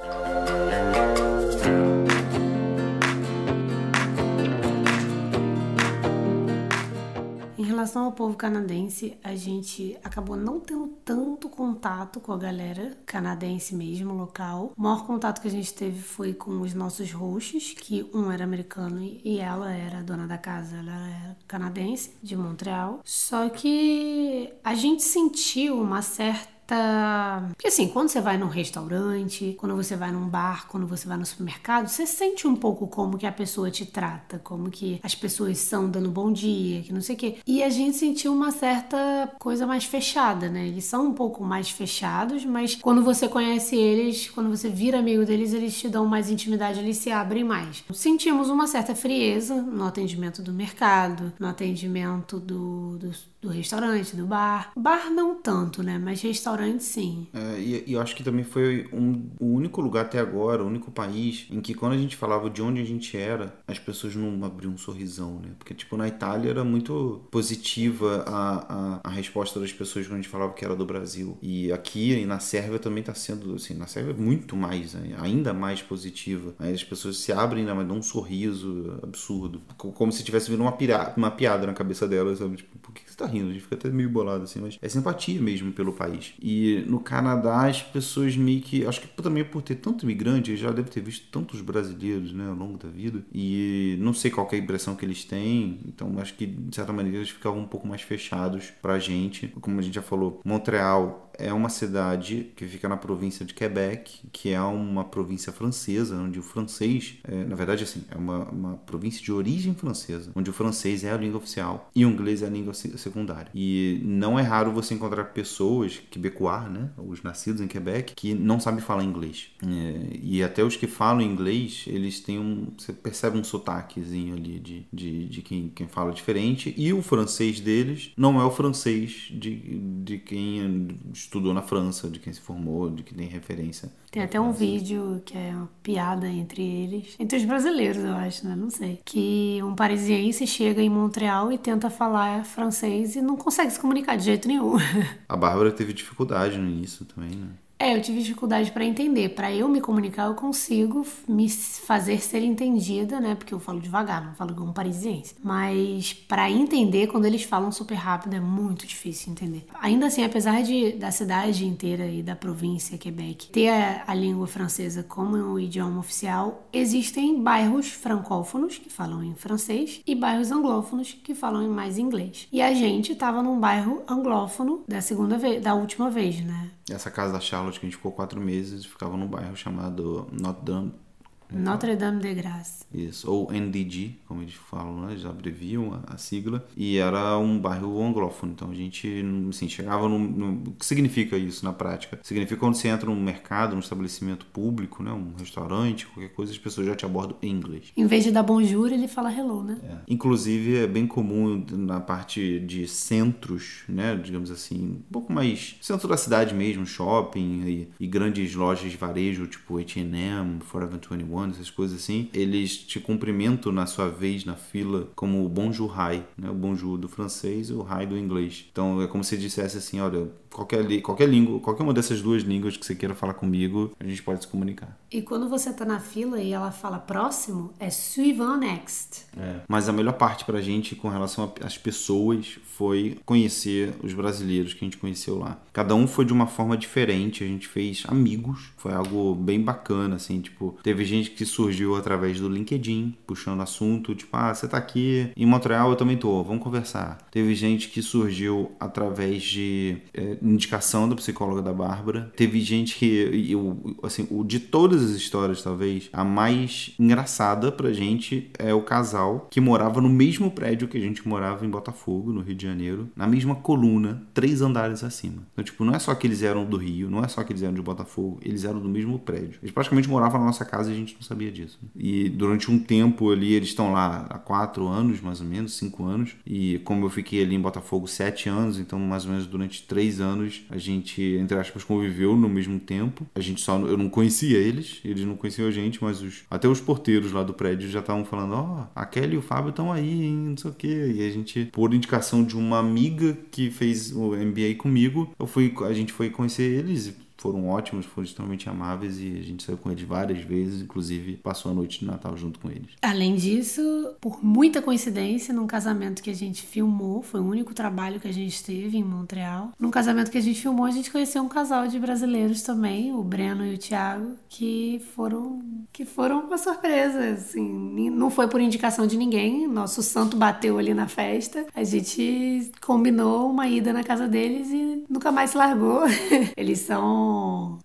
Relação ao povo canadense, a gente acabou não tendo tanto contato com a galera canadense mesmo, local. O maior contato que a gente teve foi com os nossos hosts, que um era americano e ela era dona da casa, ela era canadense, de Montreal. Só que a gente sentiu uma certa tá. Porque assim, quando você vai num restaurante, quando você vai num bar, quando você vai no supermercado, você sente um pouco como que a pessoa te trata, como que as pessoas são dando bom dia, que não sei o quê. E a gente sentiu uma certa coisa mais fechada, né? Eles são um pouco mais fechados, mas quando você conhece eles, quando você vira amigo deles, eles te dão mais intimidade, eles se abrem mais. Sentimos uma certa frieza no atendimento do mercado, no atendimento do, do, do restaurante, do bar. Bar não tanto, né? Mas restaurante sim. É, e, e, eu acho que também foi um, o único lugar até agora, o único país, em que quando a gente falava de onde a gente era, as pessoas não abriam um sorrisão, né? Porque, tipo, na Itália era muito positiva a, a, a resposta das pessoas quando a gente falava que era do Brasil. E aqui, na Sérvia, também está sendo, assim, na Sérvia é muito mais, né? ainda mais positiva. Aí as pessoas se abrem, né? mas dão um sorriso absurdo. Como se tivesse vindo uma, pira, uma piada na cabeça delas, sabe? Tipo, por que você tá rindo? A gente fica até meio bolado, assim, mas é simpatia mesmo pelo país. E no Canadá as pessoas meio que. Acho que também por ter tanto imigrante, já deve ter visto tantos brasileiros né, ao longo da vida. E não sei qual é a impressão que eles têm. Então acho que de certa maneira eles ficavam um pouco mais fechados pra gente. Como a gente já falou, Montreal é uma cidade que fica na província de Quebec, que é uma província francesa, onde o francês, é, na verdade, assim, é uma, uma província de origem francesa, onde o francês é a língua oficial e o inglês é a língua secundária. E não é raro você encontrar pessoas, quebecois, né, os nascidos em Quebec, que não sabem falar inglês. É, e até os que falam inglês, eles têm um, você percebe um sotaquezinho ali de, de, de quem, quem fala diferente, e o francês deles não é o francês de, de quem estudou na França, de quem se formou, de quem tem referência. Tem até um vídeo que é uma piada entre eles, entre os brasileiros, eu acho, né? Não sei. Que um parisiense chega em Montreal e tenta falar francês e não consegue se comunicar de jeito nenhum. A Bárbara teve dificuldade no início também, né? É, eu tive dificuldade para entender. Para eu me comunicar, eu consigo me fazer ser entendida, né? Porque eu falo devagar, não falo igual um parisiense. Mas para entender, quando eles falam super rápido, é muito difícil entender. Ainda assim, apesar de da cidade inteira e da província Quebec ter a, a língua francesa como um idioma oficial, existem bairros francófonos que falam em francês e bairros anglófonos que falam em mais inglês. E a gente estava num bairro anglófono da segunda vez, da última vez, né? Essa casa da Charlotte que a gente ficou quatro meses ficava num bairro chamado Notre Dame Notre Dame de Grâce. Isso, ou NDG, como eles falam, né? eles abreviam a, a, sigla, e era um bairro anglófono, então a gente, assim, chegava no, no, O que significa isso na prática? Significa quando você entra num mercado, num estabelecimento público, né? um restaurante, qualquer coisa, as pessoas já te abordam em inglês. Em vez de dar bonjour, ele fala hello, né? É. Inclusive, é bem comum na parte de centros, né? digamos assim, um pouco mais centro da cidade mesmo, shopping e, e grandes lojas de varejo, tipo H&M, Forever 21, essas coisas assim, eles te cumprimentam na sua vez na fila como o bonjour hi, né? O bonjour do francês e o hi do inglês. Então é como se dissesse assim, olha, qualquer, qualquer língua, qualquer uma dessas duas línguas que você queira falar comigo, a gente pode se comunicar. E quando você tá na fila e ela fala próximo, é suivant next. É. Mas a melhor parte pra gente com relação às pessoas foi conhecer os brasileiros que a gente conheceu lá. Cada um foi de uma forma diferente, a gente fez amigos, foi algo bem bacana, assim, tipo, teve gente que surgiu através do LinkedIn, puxando assunto, tipo, ah, você tá aqui em Montreal, eu também tô, vamos conversar. Teve gente que surgiu através de é, indicação da psicóloga da Bárbara. Teve gente que, eu, assim, o de todas as histórias, talvez, a mais engraçada pra gente é o casal que morava no mesmo prédio que a gente morava em Botafogo, no Rio de Janeiro, na mesma coluna, três andares acima. Então, tipo, não é só que eles eram do Rio, não é só que eles eram de Botafogo, eles eram do mesmo prédio. Eles praticamente moravam na nossa casa e a gente não sabia disso. E durante um tempo ali, eles estão lá há quatro anos, mais ou menos, cinco anos. E como eu fiquei ali em Botafogo sete anos, então mais ou menos durante três anos a gente, entre aspas, conviveu no mesmo tempo. A gente só, eu não conhecia eles, eles não conheciam a gente, mas os, até os porteiros lá do prédio já estavam falando: ó, oh, a Kelly e o Fábio estão aí, hein, não sei o quê. E a gente, por indicação de uma amiga que fez o MBA comigo, eu fui, a gente foi conhecer eles foram ótimos, foram extremamente amáveis e a gente saiu com eles várias vezes, inclusive passou a noite de Natal junto com eles. Além disso, por muita coincidência, num casamento que a gente filmou, foi o único trabalho que a gente teve em Montreal. Num casamento que a gente filmou, a gente conheceu um casal de brasileiros também, o Breno e o Thiago, que foram que foram uma surpresa, assim, não foi por indicação de ninguém, nosso santo bateu ali na festa. A gente combinou uma ida na casa deles e nunca mais se largou. Eles são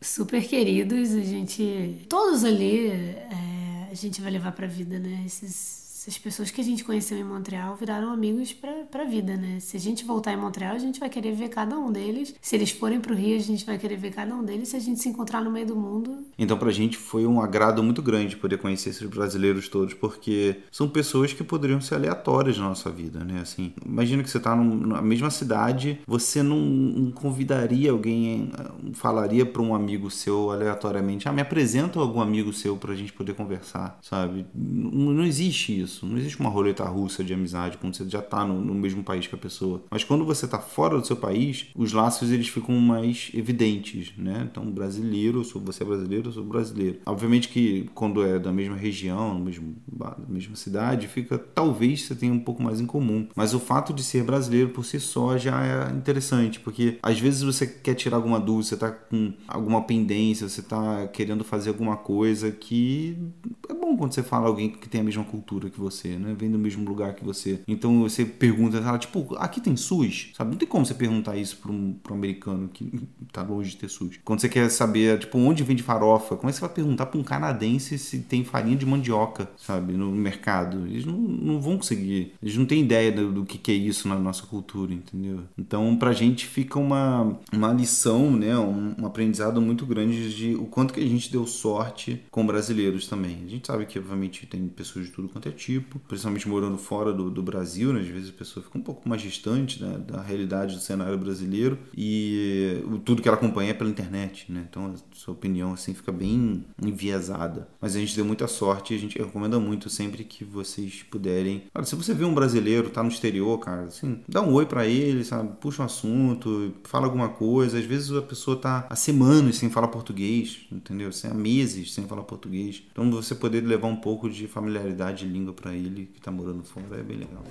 super queridos, a gente. Todos ali é, a gente vai levar pra vida, né? Esses essas pessoas que a gente conheceu em Montreal viraram amigos pra, pra vida, né? Se a gente voltar em Montreal, a gente vai querer ver cada um deles. Se eles forem pro Rio, a gente vai querer ver cada um deles. Se a gente se encontrar no meio do mundo. Então, pra gente foi um agrado muito grande poder conhecer esses brasileiros todos, porque são pessoas que poderiam ser aleatórias na nossa vida, né? Assim, imagina que você tá num, na mesma cidade, você não, convidaria alguém, falaria para um amigo seu aleatoriamente, ah, me apresenta algum amigo seu pra gente poder conversar, sabe? Não, não existe isso isso. Não existe uma roleta russa de amizade quando você já está no, no, mesmo país que a pessoa. Mas quando você está fora do seu país, os laços eles ficam mais evidentes, né? Então, brasileiro, sou você é brasileiro, eu sou brasileiro. Obviamente que quando é da mesma região, mesmo, da mesma cidade, fica talvez você tenha um pouco mais em comum. Mas o fato de ser brasileiro por si só já é interessante, porque às vezes você quer tirar alguma dúvida, você está com alguma pendência, você está querendo fazer alguma coisa que é bom quando você fala alguém que tem a mesma cultura que que você, né? Vem do mesmo lugar que você. Então você pergunta, tipo, aqui tem SUS? Sabe? Não tem como você perguntar isso para um, um americano que tá longe de ter SUS. Quando você quer saber, tipo, onde vende farofa, como é que você vai perguntar para um canadense se tem farinha de mandioca, sabe? No mercado? Eles não, não vão conseguir. Eles não têm ideia do, do que, que é isso na nossa cultura, entendeu? Então, pra gente fica uma, uma lição, né? Um, um aprendizado muito grande de o quanto que a gente deu sorte com brasileiros também. A gente sabe que, obviamente, tem pessoas de tudo quanto é tipo tipo, principalmente morando fora do, do Brasil, né? às vezes a pessoa fica um pouco mais distante né? da realidade do cenário brasileiro e tudo que ela acompanha é pela internet, né? então a sua opinião assim fica bem enviesada. Mas a gente deu muita sorte e a gente recomenda muito sempre que vocês puderem. Olha, se você vê um brasileiro, tá no exterior, cara, assim, dá um oi para ele, sabe? Puxa um assunto, fala alguma coisa. Às vezes a pessoa tá há semanas sem falar português, entendeu? Há meses sem falar português. Então você poder levar um pouco de familiaridade de língua para ele que está morando fora é bem legal.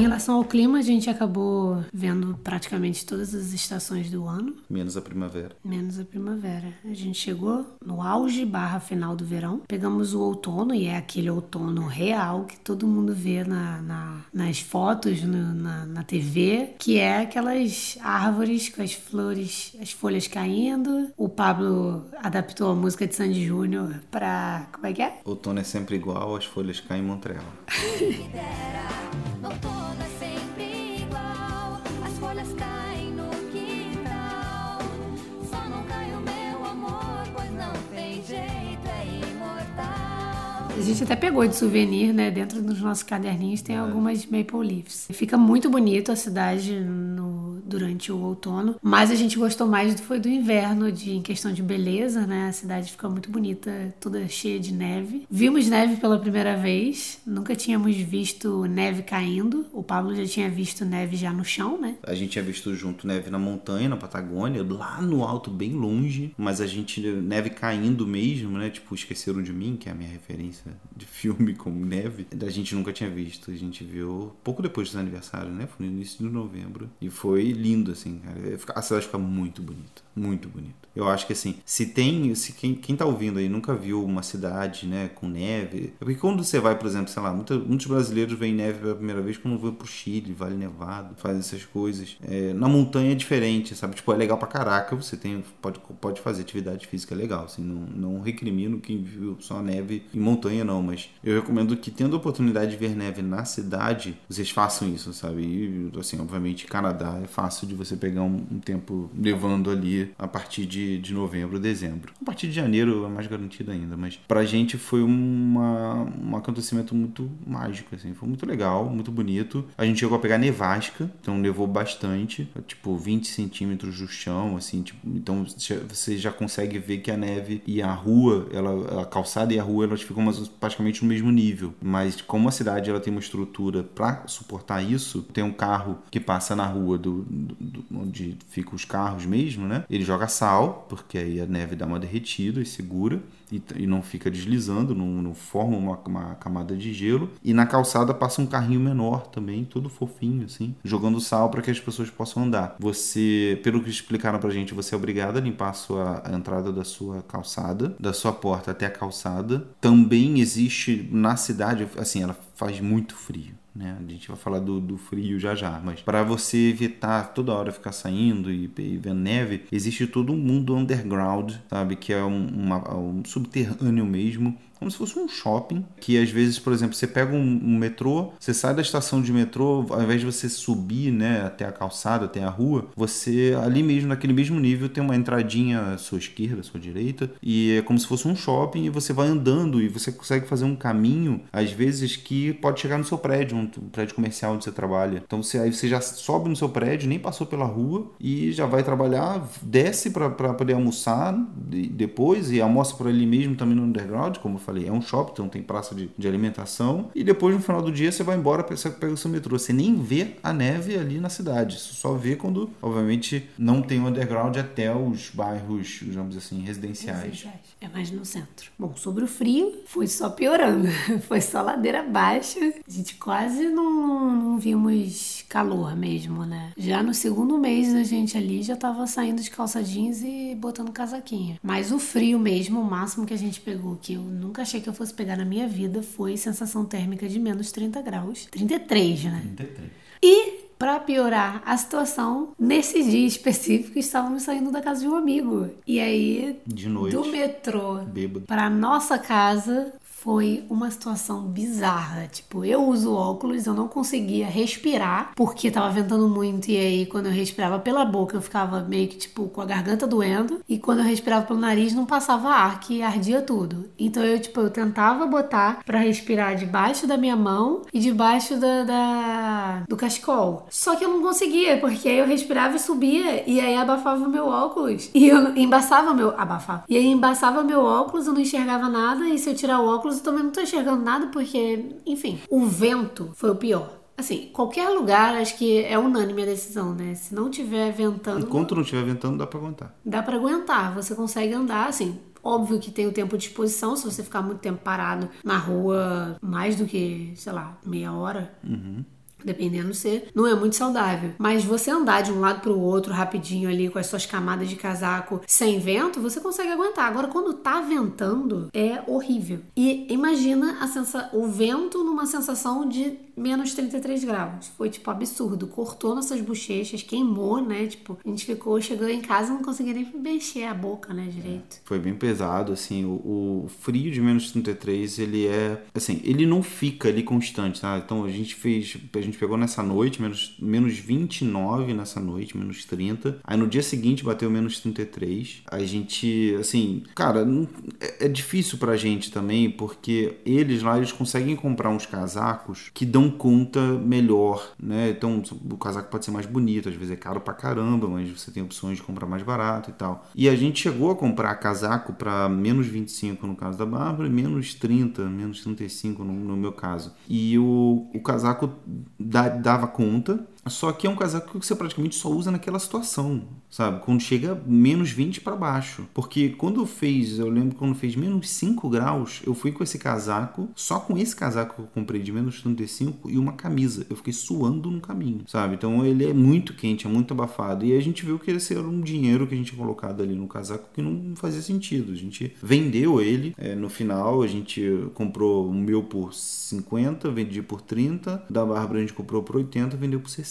Em relação ao clima, a gente acabou vendo praticamente todas as estações do ano. Menos a primavera. Menos a primavera. A gente chegou no auge barra final do verão. Pegamos o outono, e é aquele outono real que todo mundo vê na, na nas fotos, no, na, na TV, que é aquelas árvores com as flores, as folhas caindo. O Pablo adaptou a música de Sandy Júnior pra. Como é que é? Outono é sempre igual, as folhas caem em Montreal. A gente até pegou de souvenir, né? Dentro dos nossos caderninhos tem é. algumas maple leaves. Fica muito bonito a cidade no durante o outono, mas a gente gostou mais do, foi do inverno, de, em questão de beleza, né? A cidade fica muito bonita, toda cheia de neve. Vimos neve pela primeira vez, nunca tínhamos visto neve caindo. O Pablo já tinha visto neve já no chão, né? A gente tinha visto junto neve na montanha, na Patagônia, lá no alto, bem longe, mas a gente neve caindo mesmo, né? Tipo, Esqueceram de Mim, que é a minha referência de filme com neve, a gente nunca tinha visto. A gente viu pouco depois dos aniversários, né? Foi no início de novembro. E foi lindo, assim, cara. A cidade fica muito bonita, muito bonita. Eu acho que assim, se tem, se quem, quem tá ouvindo aí nunca viu uma cidade, né, com neve, é porque quando você vai, por exemplo, sei lá, muitos brasileiros veem neve pela primeira vez quando vão pro Chile, Vale Nevado, fazem essas coisas. É, na montanha é diferente, sabe? Tipo, é legal pra caraca, você tem, pode, pode fazer atividade física legal, assim, não, não recrimino quem viu só neve em montanha, não, mas eu recomendo que tendo a oportunidade de ver neve na cidade, vocês façam isso, sabe? E, assim, obviamente, Canadá é fácil de você pegar um, um tempo levando ali a partir de de, novembro, dezembro. A partir de janeiro é mais garantido ainda, mas pra gente foi uma, um acontecimento muito mágico, assim. Foi muito legal, muito bonito. A gente chegou a pegar nevasca, então nevou bastante, tipo 20 centímetros do chão, assim, tipo, então você já consegue ver que a neve e a rua, ela, a calçada e a rua, elas ficam praticamente no mesmo nível. Mas como a cidade ela tem uma estrutura para suportar isso, tem um carro que passa na rua do, do, do onde ficam os carros mesmo, né? Ele joga sal porque aí a neve dá uma derretida e segura e, e não fica deslizando, não, não forma uma, uma, camada de gelo. E na calçada passa um carrinho menor também, todo fofinho assim, jogando sal para que as pessoas possam andar. Você, pelo que explicaram pra gente, você é obrigado a limpar a, sua, a entrada da sua calçada, da sua porta até a calçada. Também existe na cidade, assim, ela faz muito frio. Né? A gente vai falar do, do frio já já, mas para você evitar toda hora ficar saindo e, e vendo neve, existe todo um mundo underground, sabe? Que é um, uma, um subterrâneo mesmo, como se fosse um shopping, que às vezes, por exemplo, você pega um, um, metrô, você sai da estação de metrô, ao invés de você subir, né, até a calçada, até a rua, você ali mesmo, naquele mesmo nível, tem uma entradinha à sua esquerda, à sua direita, e é como se fosse um shopping e você vai andando e você consegue fazer um caminho, às vezes, que pode chegar no seu prédio, um prédio comercial onde você trabalha. Então você, aí você já sobe no seu prédio, nem passou pela rua e já vai trabalhar, desce para poder almoçar depois e almoça por ali mesmo também no underground, como eu falei, é um shopping, então tem praça de, de alimentação. E depois, no final do dia, você vai embora, você pega o seu metrô. Você nem vê a neve ali na cidade. Você só vê quando, obviamente, não tem o underground até os bairros, digamos assim, residenciais. É mais no centro. Bom, sobre o frio, foi só piorando. Foi só ladeira baixa. A gente quase não, não vimos calor mesmo, né? Já no segundo mês a gente ali já tava saindo de calça jeans e botando casaquinha. Mas o frio mesmo, o máximo que a gente pegou, que eu nunca nunca achei que eu fosse pegar na minha vida foi sensação térmica de menos 30 graus. 33, né? 33. E para piorar a situação, nesse dia específico estávamos saindo da casa de um amigo. E aí, de noite, do metrô para nossa casa, foi uma situação bizarra. Tipo, eu uso óculos, eu não conseguia respirar porque tava ventando muito e aí quando eu respirava pela boca eu ficava meio que tipo com a garganta doendo e quando eu respirava pelo nariz não passava ar, que ardia tudo. Então eu tipo, eu tentava botar para respirar debaixo da minha mão e debaixo da, da, do cachecol. Só que eu não conseguia, porque aí eu respirava e subia e aí abafava meu óculos. E eu embaçava meu abafava. E aí embaçava meu óculos, eu não enxergava nada e se eu tirar o óculos óculos eu também não tô enxergando nada porque, enfim, o vento foi o pior. Assim, qualquer lugar, acho que é unânime a decisão, né? Se não tiver ventando. Enquanto não estiver ventando, dá pra aguentar. Dá pra aguentar, você consegue andar, assim. Óbvio que tem o tempo de exposição, se você ficar muito tempo parado na rua, mais do que, sei lá, meia hora. Uhum dependendo ser, não é muito saudável. Mas você andar de um lado para o outro rapidinho ali com as suas camadas de casaco sem vento, você consegue aguentar. Agora quando tá ventando, é horrível. E imagina a sensa o vento numa sensação de menos 33 graus. Foi, tipo, absurdo. Cortou nossas bochechas, queimou, né? Tipo, a gente ficou, chegou em casa não conseguia nem mexer a boca, né, direito. É, foi bem pesado, assim, o, o, frio de menos 33, ele é, assim, ele não fica ali constante, tá? Então a gente fez, a gente gente pegou nessa noite, menos, menos 29 nessa noite, menos 30. Aí no dia seguinte bateu menos 33. A gente, assim, cara, é, é difícil pra gente também, porque eles lá, eles conseguem comprar uns casacos que dão conta melhor, né? Então, o casaco pode ser mais bonito, às vezes é caro pra caramba, mas você tem opções de comprar mais barato e tal. E a gente chegou a comprar casaco para menos 25 no caso da Bárbara e menos 30, menos 35 no, no meu caso. E o, o casaco dava conta, só que é um casaco que você praticamente só usa naquela situação, sabe? Quando chega menos 20 para baixo. Porque quando fez, eu lembro quando fez menos 5 graus, eu fui com esse casaco, só com esse casaco que eu comprei de menos 35 e uma camisa. Eu fiquei suando no caminho, sabe? Então ele é muito quente, é muito abafado. E a gente viu que esse era um dinheiro que a gente tinha colocado ali no casaco que não fazia sentido. A gente vendeu ele é, no final, a gente comprou o meu por 50, vendi por 30, da Bárbara a gente comprou por 80, vendeu por 60.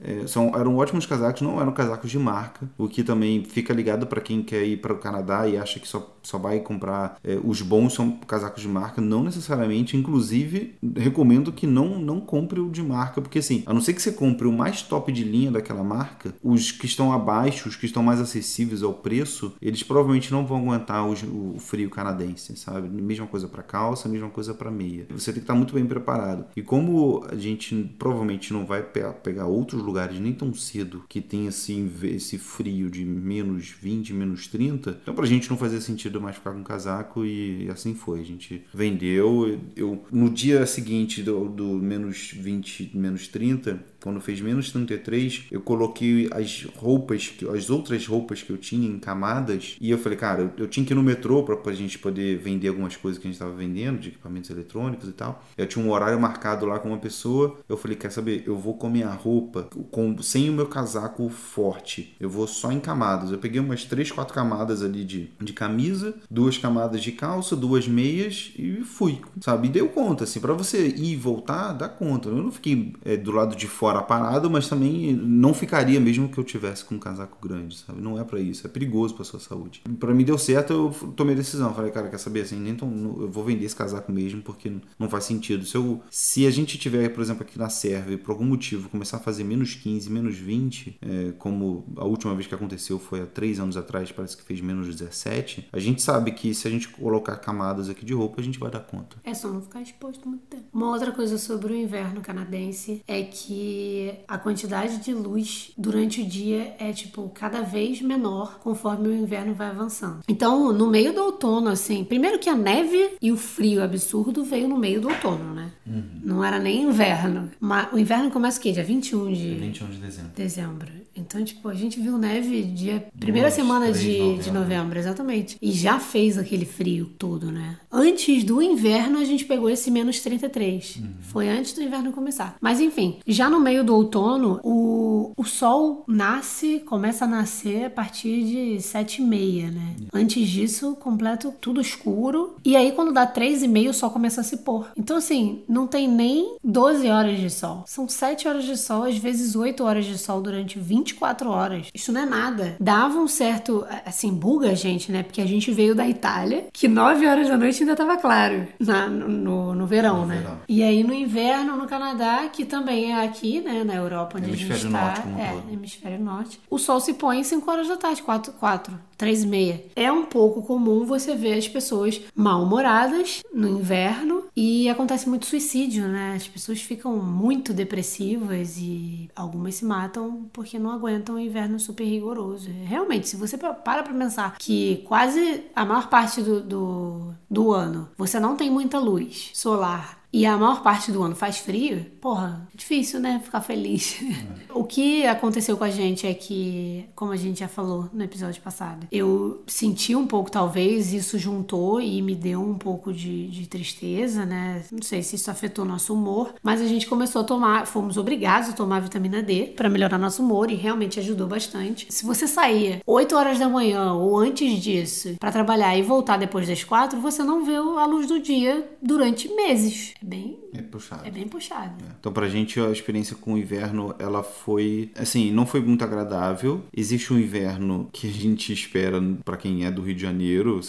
É, são, eram ótimos casacos, não eram casacos de marca, o que também fica ligado para quem quer ir para o Canadá e acha que só, só vai comprar é, os bons são casacos de marca, não necessariamente. Inclusive, recomendo que não, não compre o de marca, porque assim, a não ser que você compre o mais top de linha daquela marca, os que estão abaixo, os que estão mais acessíveis ao preço, eles provavelmente não vão aguentar os, o frio canadense, sabe? Mesma coisa para calça, mesma coisa para meia. Você tem que estar muito bem preparado. E como a gente provavelmente não vai pegar outros lugares nem tão cedo que tem assim esse frio de menos 20, menos 30. Então pra gente não fazia sentido mais ficar com casaco e, assim foi. A gente vendeu. Eu no dia seguinte do, do menos 20, menos 30, quando fez menos 33, eu coloquei as roupas, as outras roupas que eu tinha em camadas, e eu falei, cara, eu, tinha que ir no metrô para a gente poder vender algumas coisas que a gente estava vendendo, de equipamentos eletrônicos e tal. Eu tinha um horário marcado lá com uma pessoa, eu falei, quer saber, eu vou com a minha roupa com, sem o meu casaco forte, eu vou só em camadas. Eu peguei umas 3, 4 camadas ali de, de camisa, duas camadas de calça, duas meias e fui, sabe? E deu conta, assim, para você ir e voltar, dá conta. Eu não fiquei é, do lado de fora parado, mas também não ficaria mesmo que eu tivesse com um casaco grande, sabe? Não é para isso, é perigoso para sua saúde. Para mim deu certo, eu tomei a decisão, falei, cara, quer saber assim, nem eu vou vender esse casaco mesmo porque não faz sentido. Se eu, se a gente tiver, por exemplo, aqui na Sérvia e por algum motivo começar a fazer menos 15, menos 20, é, como a última vez que aconteceu foi há três anos atrás, parece que fez menos 17, a gente sabe que se a gente colocar camadas aqui de roupa, a gente vai dar conta. É só não ficar exposto muito tempo. Uma outra coisa sobre o inverno canadense é que a quantidade de luz durante o dia é tipo cada vez menor conforme o inverno vai avançando. Então, no meio do outono, assim, primeiro que a neve e o frio absurdo veio no meio do outono, né? Uhum. Não era nem inverno. Mas o inverno começa o quê? Dia 21 de 21 de dezembro. Dezembro. Então, tipo, a gente viu neve dia primeira semana de novembro. de novembro, exatamente. E já fez aquele frio todo, né? Antes do inverno, a gente pegou esse menos 33. Uhum. Foi antes do inverno começar. Mas enfim, já no meio do outono, o, o sol nasce, começa a nascer a partir de sete e meia, né? Uhum. Antes disso, completo tudo escuro. E aí, quando dá três e meia, o sol começa a se pôr. Então, assim, não tem nem 12 horas de sol. São 7 horas de sol, às vezes 8 horas de sol durante 20 24 horas. Isso não é nada. Dava um certo, assim, buga a gente, né? Porque a gente veio da Itália, que 9 horas da noite ainda tava claro na, no, no, verão, no né? Verão. E aí no inverno, no Canadá, que também é aqui, né? Na Europa, onde hemisfério a gente tá. Norte, como é, todo. hemisfério norte. O sol se põe 5 horas da tarde, 4, 4 3 e meia. É um pouco comum você ver as pessoas mal-humoradas no inverno e acontece muito suicídio, né? As pessoas ficam muito depressivas e algumas se matam porque não aguentam o inverno super rigoroso. Realmente, se você para para pensar que quase a maior parte do, do, do ano você não tem muita luz solar e a maior parte do ano faz frio, porra, é difícil, né? Ficar feliz. É. o que aconteceu com a gente é que, como a gente já falou no episódio passado, eu senti um pouco, talvez, isso juntou e me deu um pouco de, de tristeza, né? Não sei se isso afetou nosso humor, mas a gente começou a tomar, fomos obrigados a tomar vitamina D para melhorar nosso humor e realmente ajudou bastante. Se você sair 8 horas da manhã ou antes disso para trabalhar e voltar depois das 4, você não vê a luz do dia durante meses bem é puxado. É bem puxado. É. Então pra gente a experiência com o inverno, ela foi, assim, não foi muito agradável. Existe um inverno que a gente espera para quem é do Rio de Janeiro,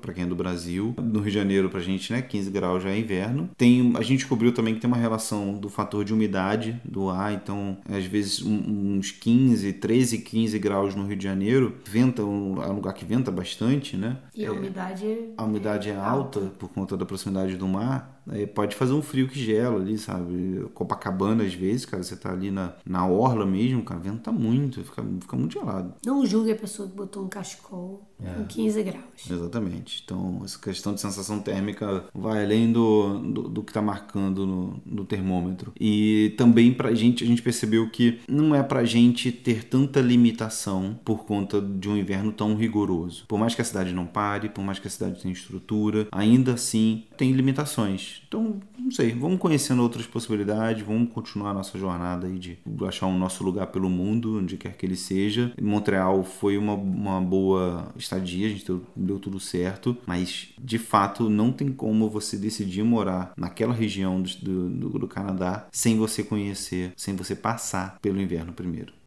para quem é do Brasil. No Rio de Janeiro, pra gente, né, 15 graus já é inverno. Tem, a gente descobriu também que tem uma relação do fator de umidade do ar, então, às vezes, uns 15, 13, 15 graus no Rio de Janeiro, venta, é um lugar que venta bastante, né? E a umidade A umidade é, é alta por conta da proximidade do mar. Aí pode fazer um frio que gela ali, sabe? Copacabana, às vezes, cara, você tá ali na, na orla mesmo, cara, venta muito, fica, fica muito gelado. Não julgue a pessoa que botou um cachecol é. com 15 graus. Exatamente. Então, essa questão de sensação térmica vai além do, do, do que tá marcando no, no termômetro. E também pra gente, a gente percebeu que não é pra gente ter tanta limitação por conta de um inverno tão rigoroso. Por mais que a cidade não pare, por mais que a cidade tenha estrutura, ainda assim tem limitações. Então, não sei, vamos conhecendo outras possibilidades, vamos continuar a nossa jornada aí de achar um nosso lugar pelo mundo, onde quer que ele seja. Montreal foi uma, uma boa estadia, a gente deu, deu tudo certo, mas de fato não tem como você decidir morar naquela região do, do, do Canadá sem você conhecer, sem você passar pelo inverno primeiro.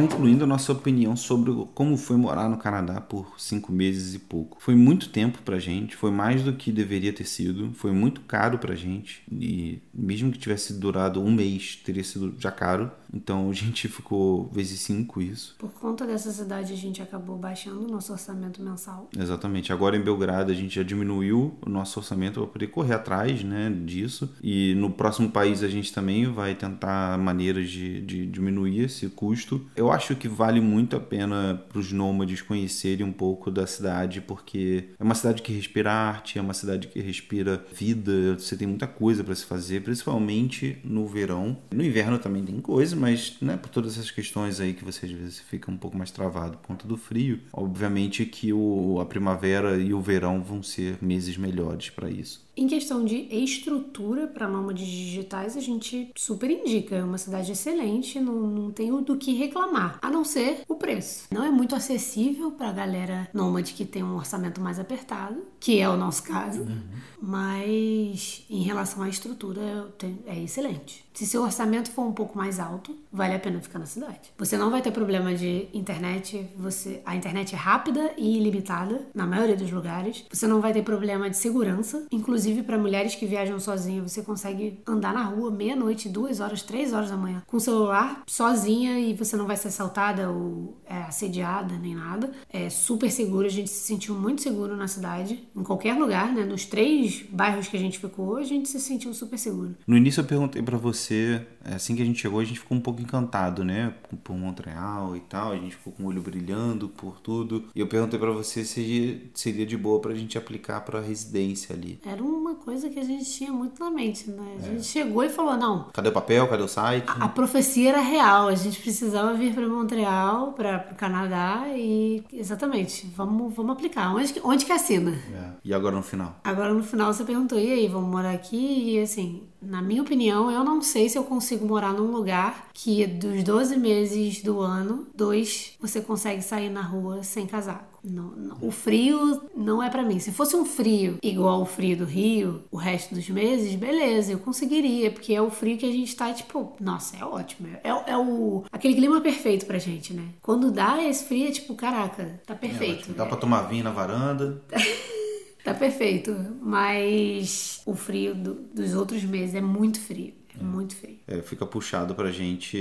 concluindo a nossa opinião sobre como foi morar no Canadá por cinco meses e pouco. Foi muito tempo pra gente, foi mais do que deveria ter sido, foi muito caro pra gente e mesmo que tivesse durado um mês, teria sido já caro. Então a gente ficou vezes cinco isso. Por conta dessa cidade a gente acabou baixando o nosso orçamento mensal. Exatamente. Agora em Belgrado a gente já diminuiu o nosso orçamento para poder correr atrás né, disso. E no próximo país a gente também vai tentar maneiras de, de diminuir esse custo. Eu acho que vale muito a pena para os nômades conhecerem um pouco da cidade, porque é uma cidade que respira arte, é uma cidade que respira vida, você tem muita coisa para se fazer, principalmente no verão. No inverno também tem coisa, mas né, por todas essas questões aí que você às vezes fica um pouco mais travado por conta do frio, obviamente que o, a primavera e o verão vão ser meses melhores para isso. Em questão de estrutura para nômades digitais, a gente super indica. É uma cidade excelente, não, não tenho do que reclamar, a não ser o preço. Não é muito acessível para a galera nômade que tem um orçamento mais apertado, que é o nosso caso, uhum. mas em relação à estrutura é excelente. Se seu orçamento for um pouco mais alto, vale a pena ficar na cidade. Você não vai ter problema de internet, você a internet é rápida e ilimitada na maioria dos lugares. Você não vai ter problema de segurança, inclusive para mulheres que viajam sozinhas, você consegue andar na rua meia-noite, duas horas, três horas da manhã com o celular sozinha e você não vai ser assaltada ou é, assediada nem nada. É super seguro, a gente se sentiu muito seguro na cidade, em qualquer lugar, né? Nos três bairros que a gente ficou, a gente se sentiu super seguro. No início eu perguntei para você você, assim que a gente chegou, a gente ficou um pouco encantado, né? Por Montreal e tal, a gente ficou com o olho brilhando por tudo. E eu perguntei para você se seria de boa pra gente aplicar pra residência ali. Era uma coisa que a gente tinha muito na mente, né? A é. gente chegou e falou: não. Cadê o papel? Cadê o site? A, a profecia era real, a gente precisava vir para Montreal, para o Canadá e exatamente, vamos, vamos aplicar. Onde, onde que assina? É. E agora no final? Agora no final você perguntou: e aí, vamos morar aqui? E assim, na minha opinião, eu não sei se eu consigo morar num lugar que dos 12 meses do ano, dois você consegue sair na rua sem casaco. Não, não. O frio não é para mim. Se fosse um frio igual o frio do Rio, o resto dos meses, beleza, eu conseguiria, porque é o frio que a gente tá, tipo, nossa, é ótimo. É, é o aquele clima perfeito pra gente, né? Quando dá esse frio, é tipo, caraca, tá é perfeito. É Dá pra tomar vinho na varanda. Tá perfeito, mas o frio do, dos outros meses é muito frio. É muito frio. É, fica puxado pra gente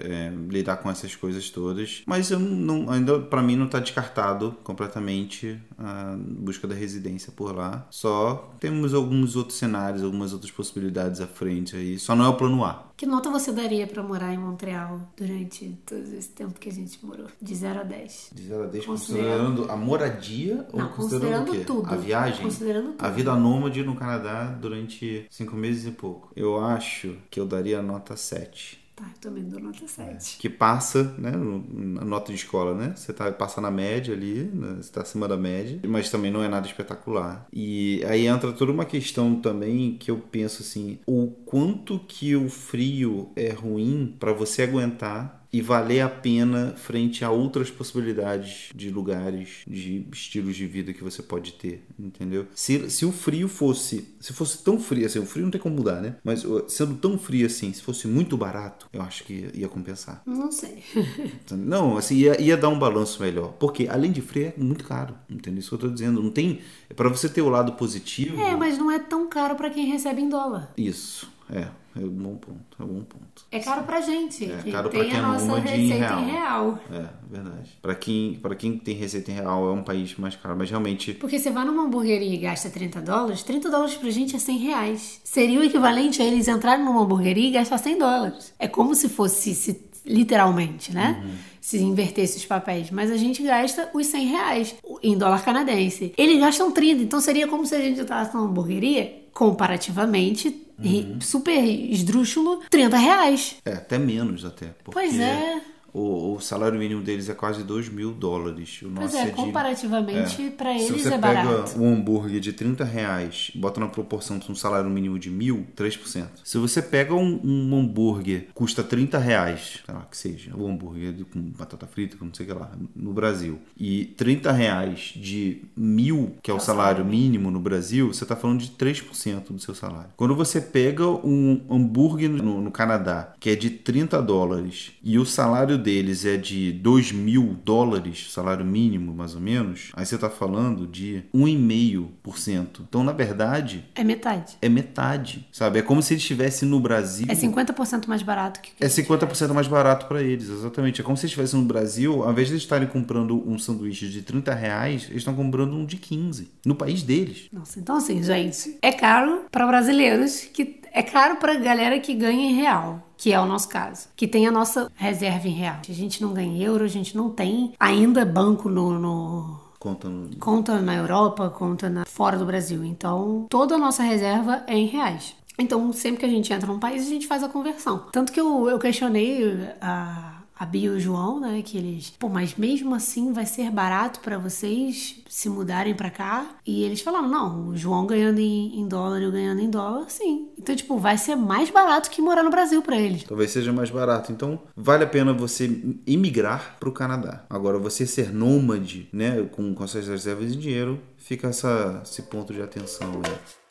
é, lidar com essas coisas todas. Mas eu não, ainda para mim não tá descartado completamente a busca da residência por lá. Só temos alguns outros cenários, algumas outras possibilidades à frente aí. Só não é o plano A. Que nota você daria para morar em Montreal durante todo esse tempo que a gente morou? De 0 a 10. De 0 a 10, considerando, considerando a moradia não, ou considerando, considerando tudo. A viagem? Considerando tudo. A vida nômade no Canadá durante 5 meses e pouco. Eu acho que eu daria a nota 7. Tá, eu também dou nota 7. É, que passa, né, na nota de escola, né? Você tá, passa na média ali, né, você tá acima da média, mas também não é nada espetacular. E aí entra toda uma questão também que eu penso assim, o quanto que o frio é ruim para você aguentar e valer a pena frente a outras possibilidades de lugares, de estilos de vida que você pode ter, entendeu? Se, se o frio fosse, se fosse tão frio assim, o frio não tem como mudar, né? Mas sendo tão frio assim, se fosse muito barato, eu acho que ia compensar. Não sei. não, assim, ia, ia dar um balanço melhor. Porque além de frio é muito caro, entendeu? Isso que eu tô dizendo. Não tem. para você ter o lado positivo. É, mas não é tão caro para quem recebe em dólar. Isso, é. É um bom ponto, é um bom ponto. É caro pra gente. É caro pra quem a nossa receita em real. em real. É, verdade. Pra quem, pra quem tem receita em real é um país mais caro, mas realmente... Porque você vai numa hamburgueria e gasta 30 dólares, 30 dólares pra gente é 100 reais. Seria o equivalente a eles entrarem numa hamburgueria e gastar 100 dólares. É como se fosse, se, literalmente, né? Uhum. Se invertesse os papéis. Mas a gente gasta os 100 reais em dólar canadense. Eles gastam 30, então seria como se a gente entrasse numa hamburgueria comparativamente Uhum. super esdrúxulo, 30 reais. É, até menos até. Pois é. O, o, salário mínimo deles é quase 2 mil dólares. O pois é, é comparativamente, é. para eles Se você é pega barato. um hambúrguer de 30 reais bota na proporção de um salário mínimo de mil, 3%. Se você pega um, um hambúrguer custa 30 reais, sei lá, que seja, o um hambúrguer com batata frita, com não sei o que lá, no Brasil, e 30 reais de mil, que é o, é salário mínimo no Brasil, você está falando de 3% do seu salário. Quando você pega um hambúrguer no, no Canadá, que é de 30 dólares, e o salário deles é de 2 mil dólares, salário mínimo mais ou menos, aí você está falando de 1,5%. Então, na verdade. É metade. É metade, sabe? É como se eles estivessem no Brasil. É 50% mais barato que. que é 50% mais barato para eles, exatamente. É como se eles estivessem no Brasil, ao invés de eles estarem comprando um sanduíche de 30 reais, eles estão comprando um de 15. No país deles. Nossa, então assim, gente, é caro para brasileiros que é caro para galera que ganha em real, que é o nosso caso, que tem a nossa reserva em real. A gente não ganha euro, a gente não tem ainda banco no, no conta no... conta na Europa, conta na... fora do Brasil. Então, toda a nossa reserva é em reais. Então, sempre que a gente entra num país, a gente faz a conversão. Tanto que eu, eu questionei a a Bia e o João, né? Que eles, pô, mas mesmo assim vai ser barato para vocês se mudarem para cá? E eles falaram, não, o João ganhando em, em dólar e eu ganhando em dólar, sim. Então, tipo, vai ser mais barato que morar no Brasil para eles. Talvez seja mais barato. Então, vale a pena você imigrar para o Canadá. Agora, você ser nômade, né? Com, com suas reservas de dinheiro, fica essa, esse ponto de atenção aí.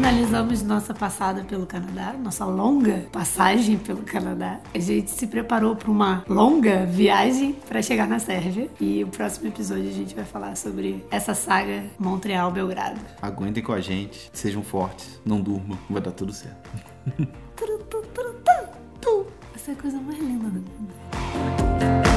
Finalizamos nossa passada pelo Canadá, nossa longa passagem pelo Canadá. A gente se preparou para uma longa viagem para chegar na Sérvia e o próximo episódio a gente vai falar sobre essa saga Montreal-Belgrado. Aguentem com a gente, sejam fortes, não durmam, vai dar tudo certo. Essa é a coisa mais linda do mundo.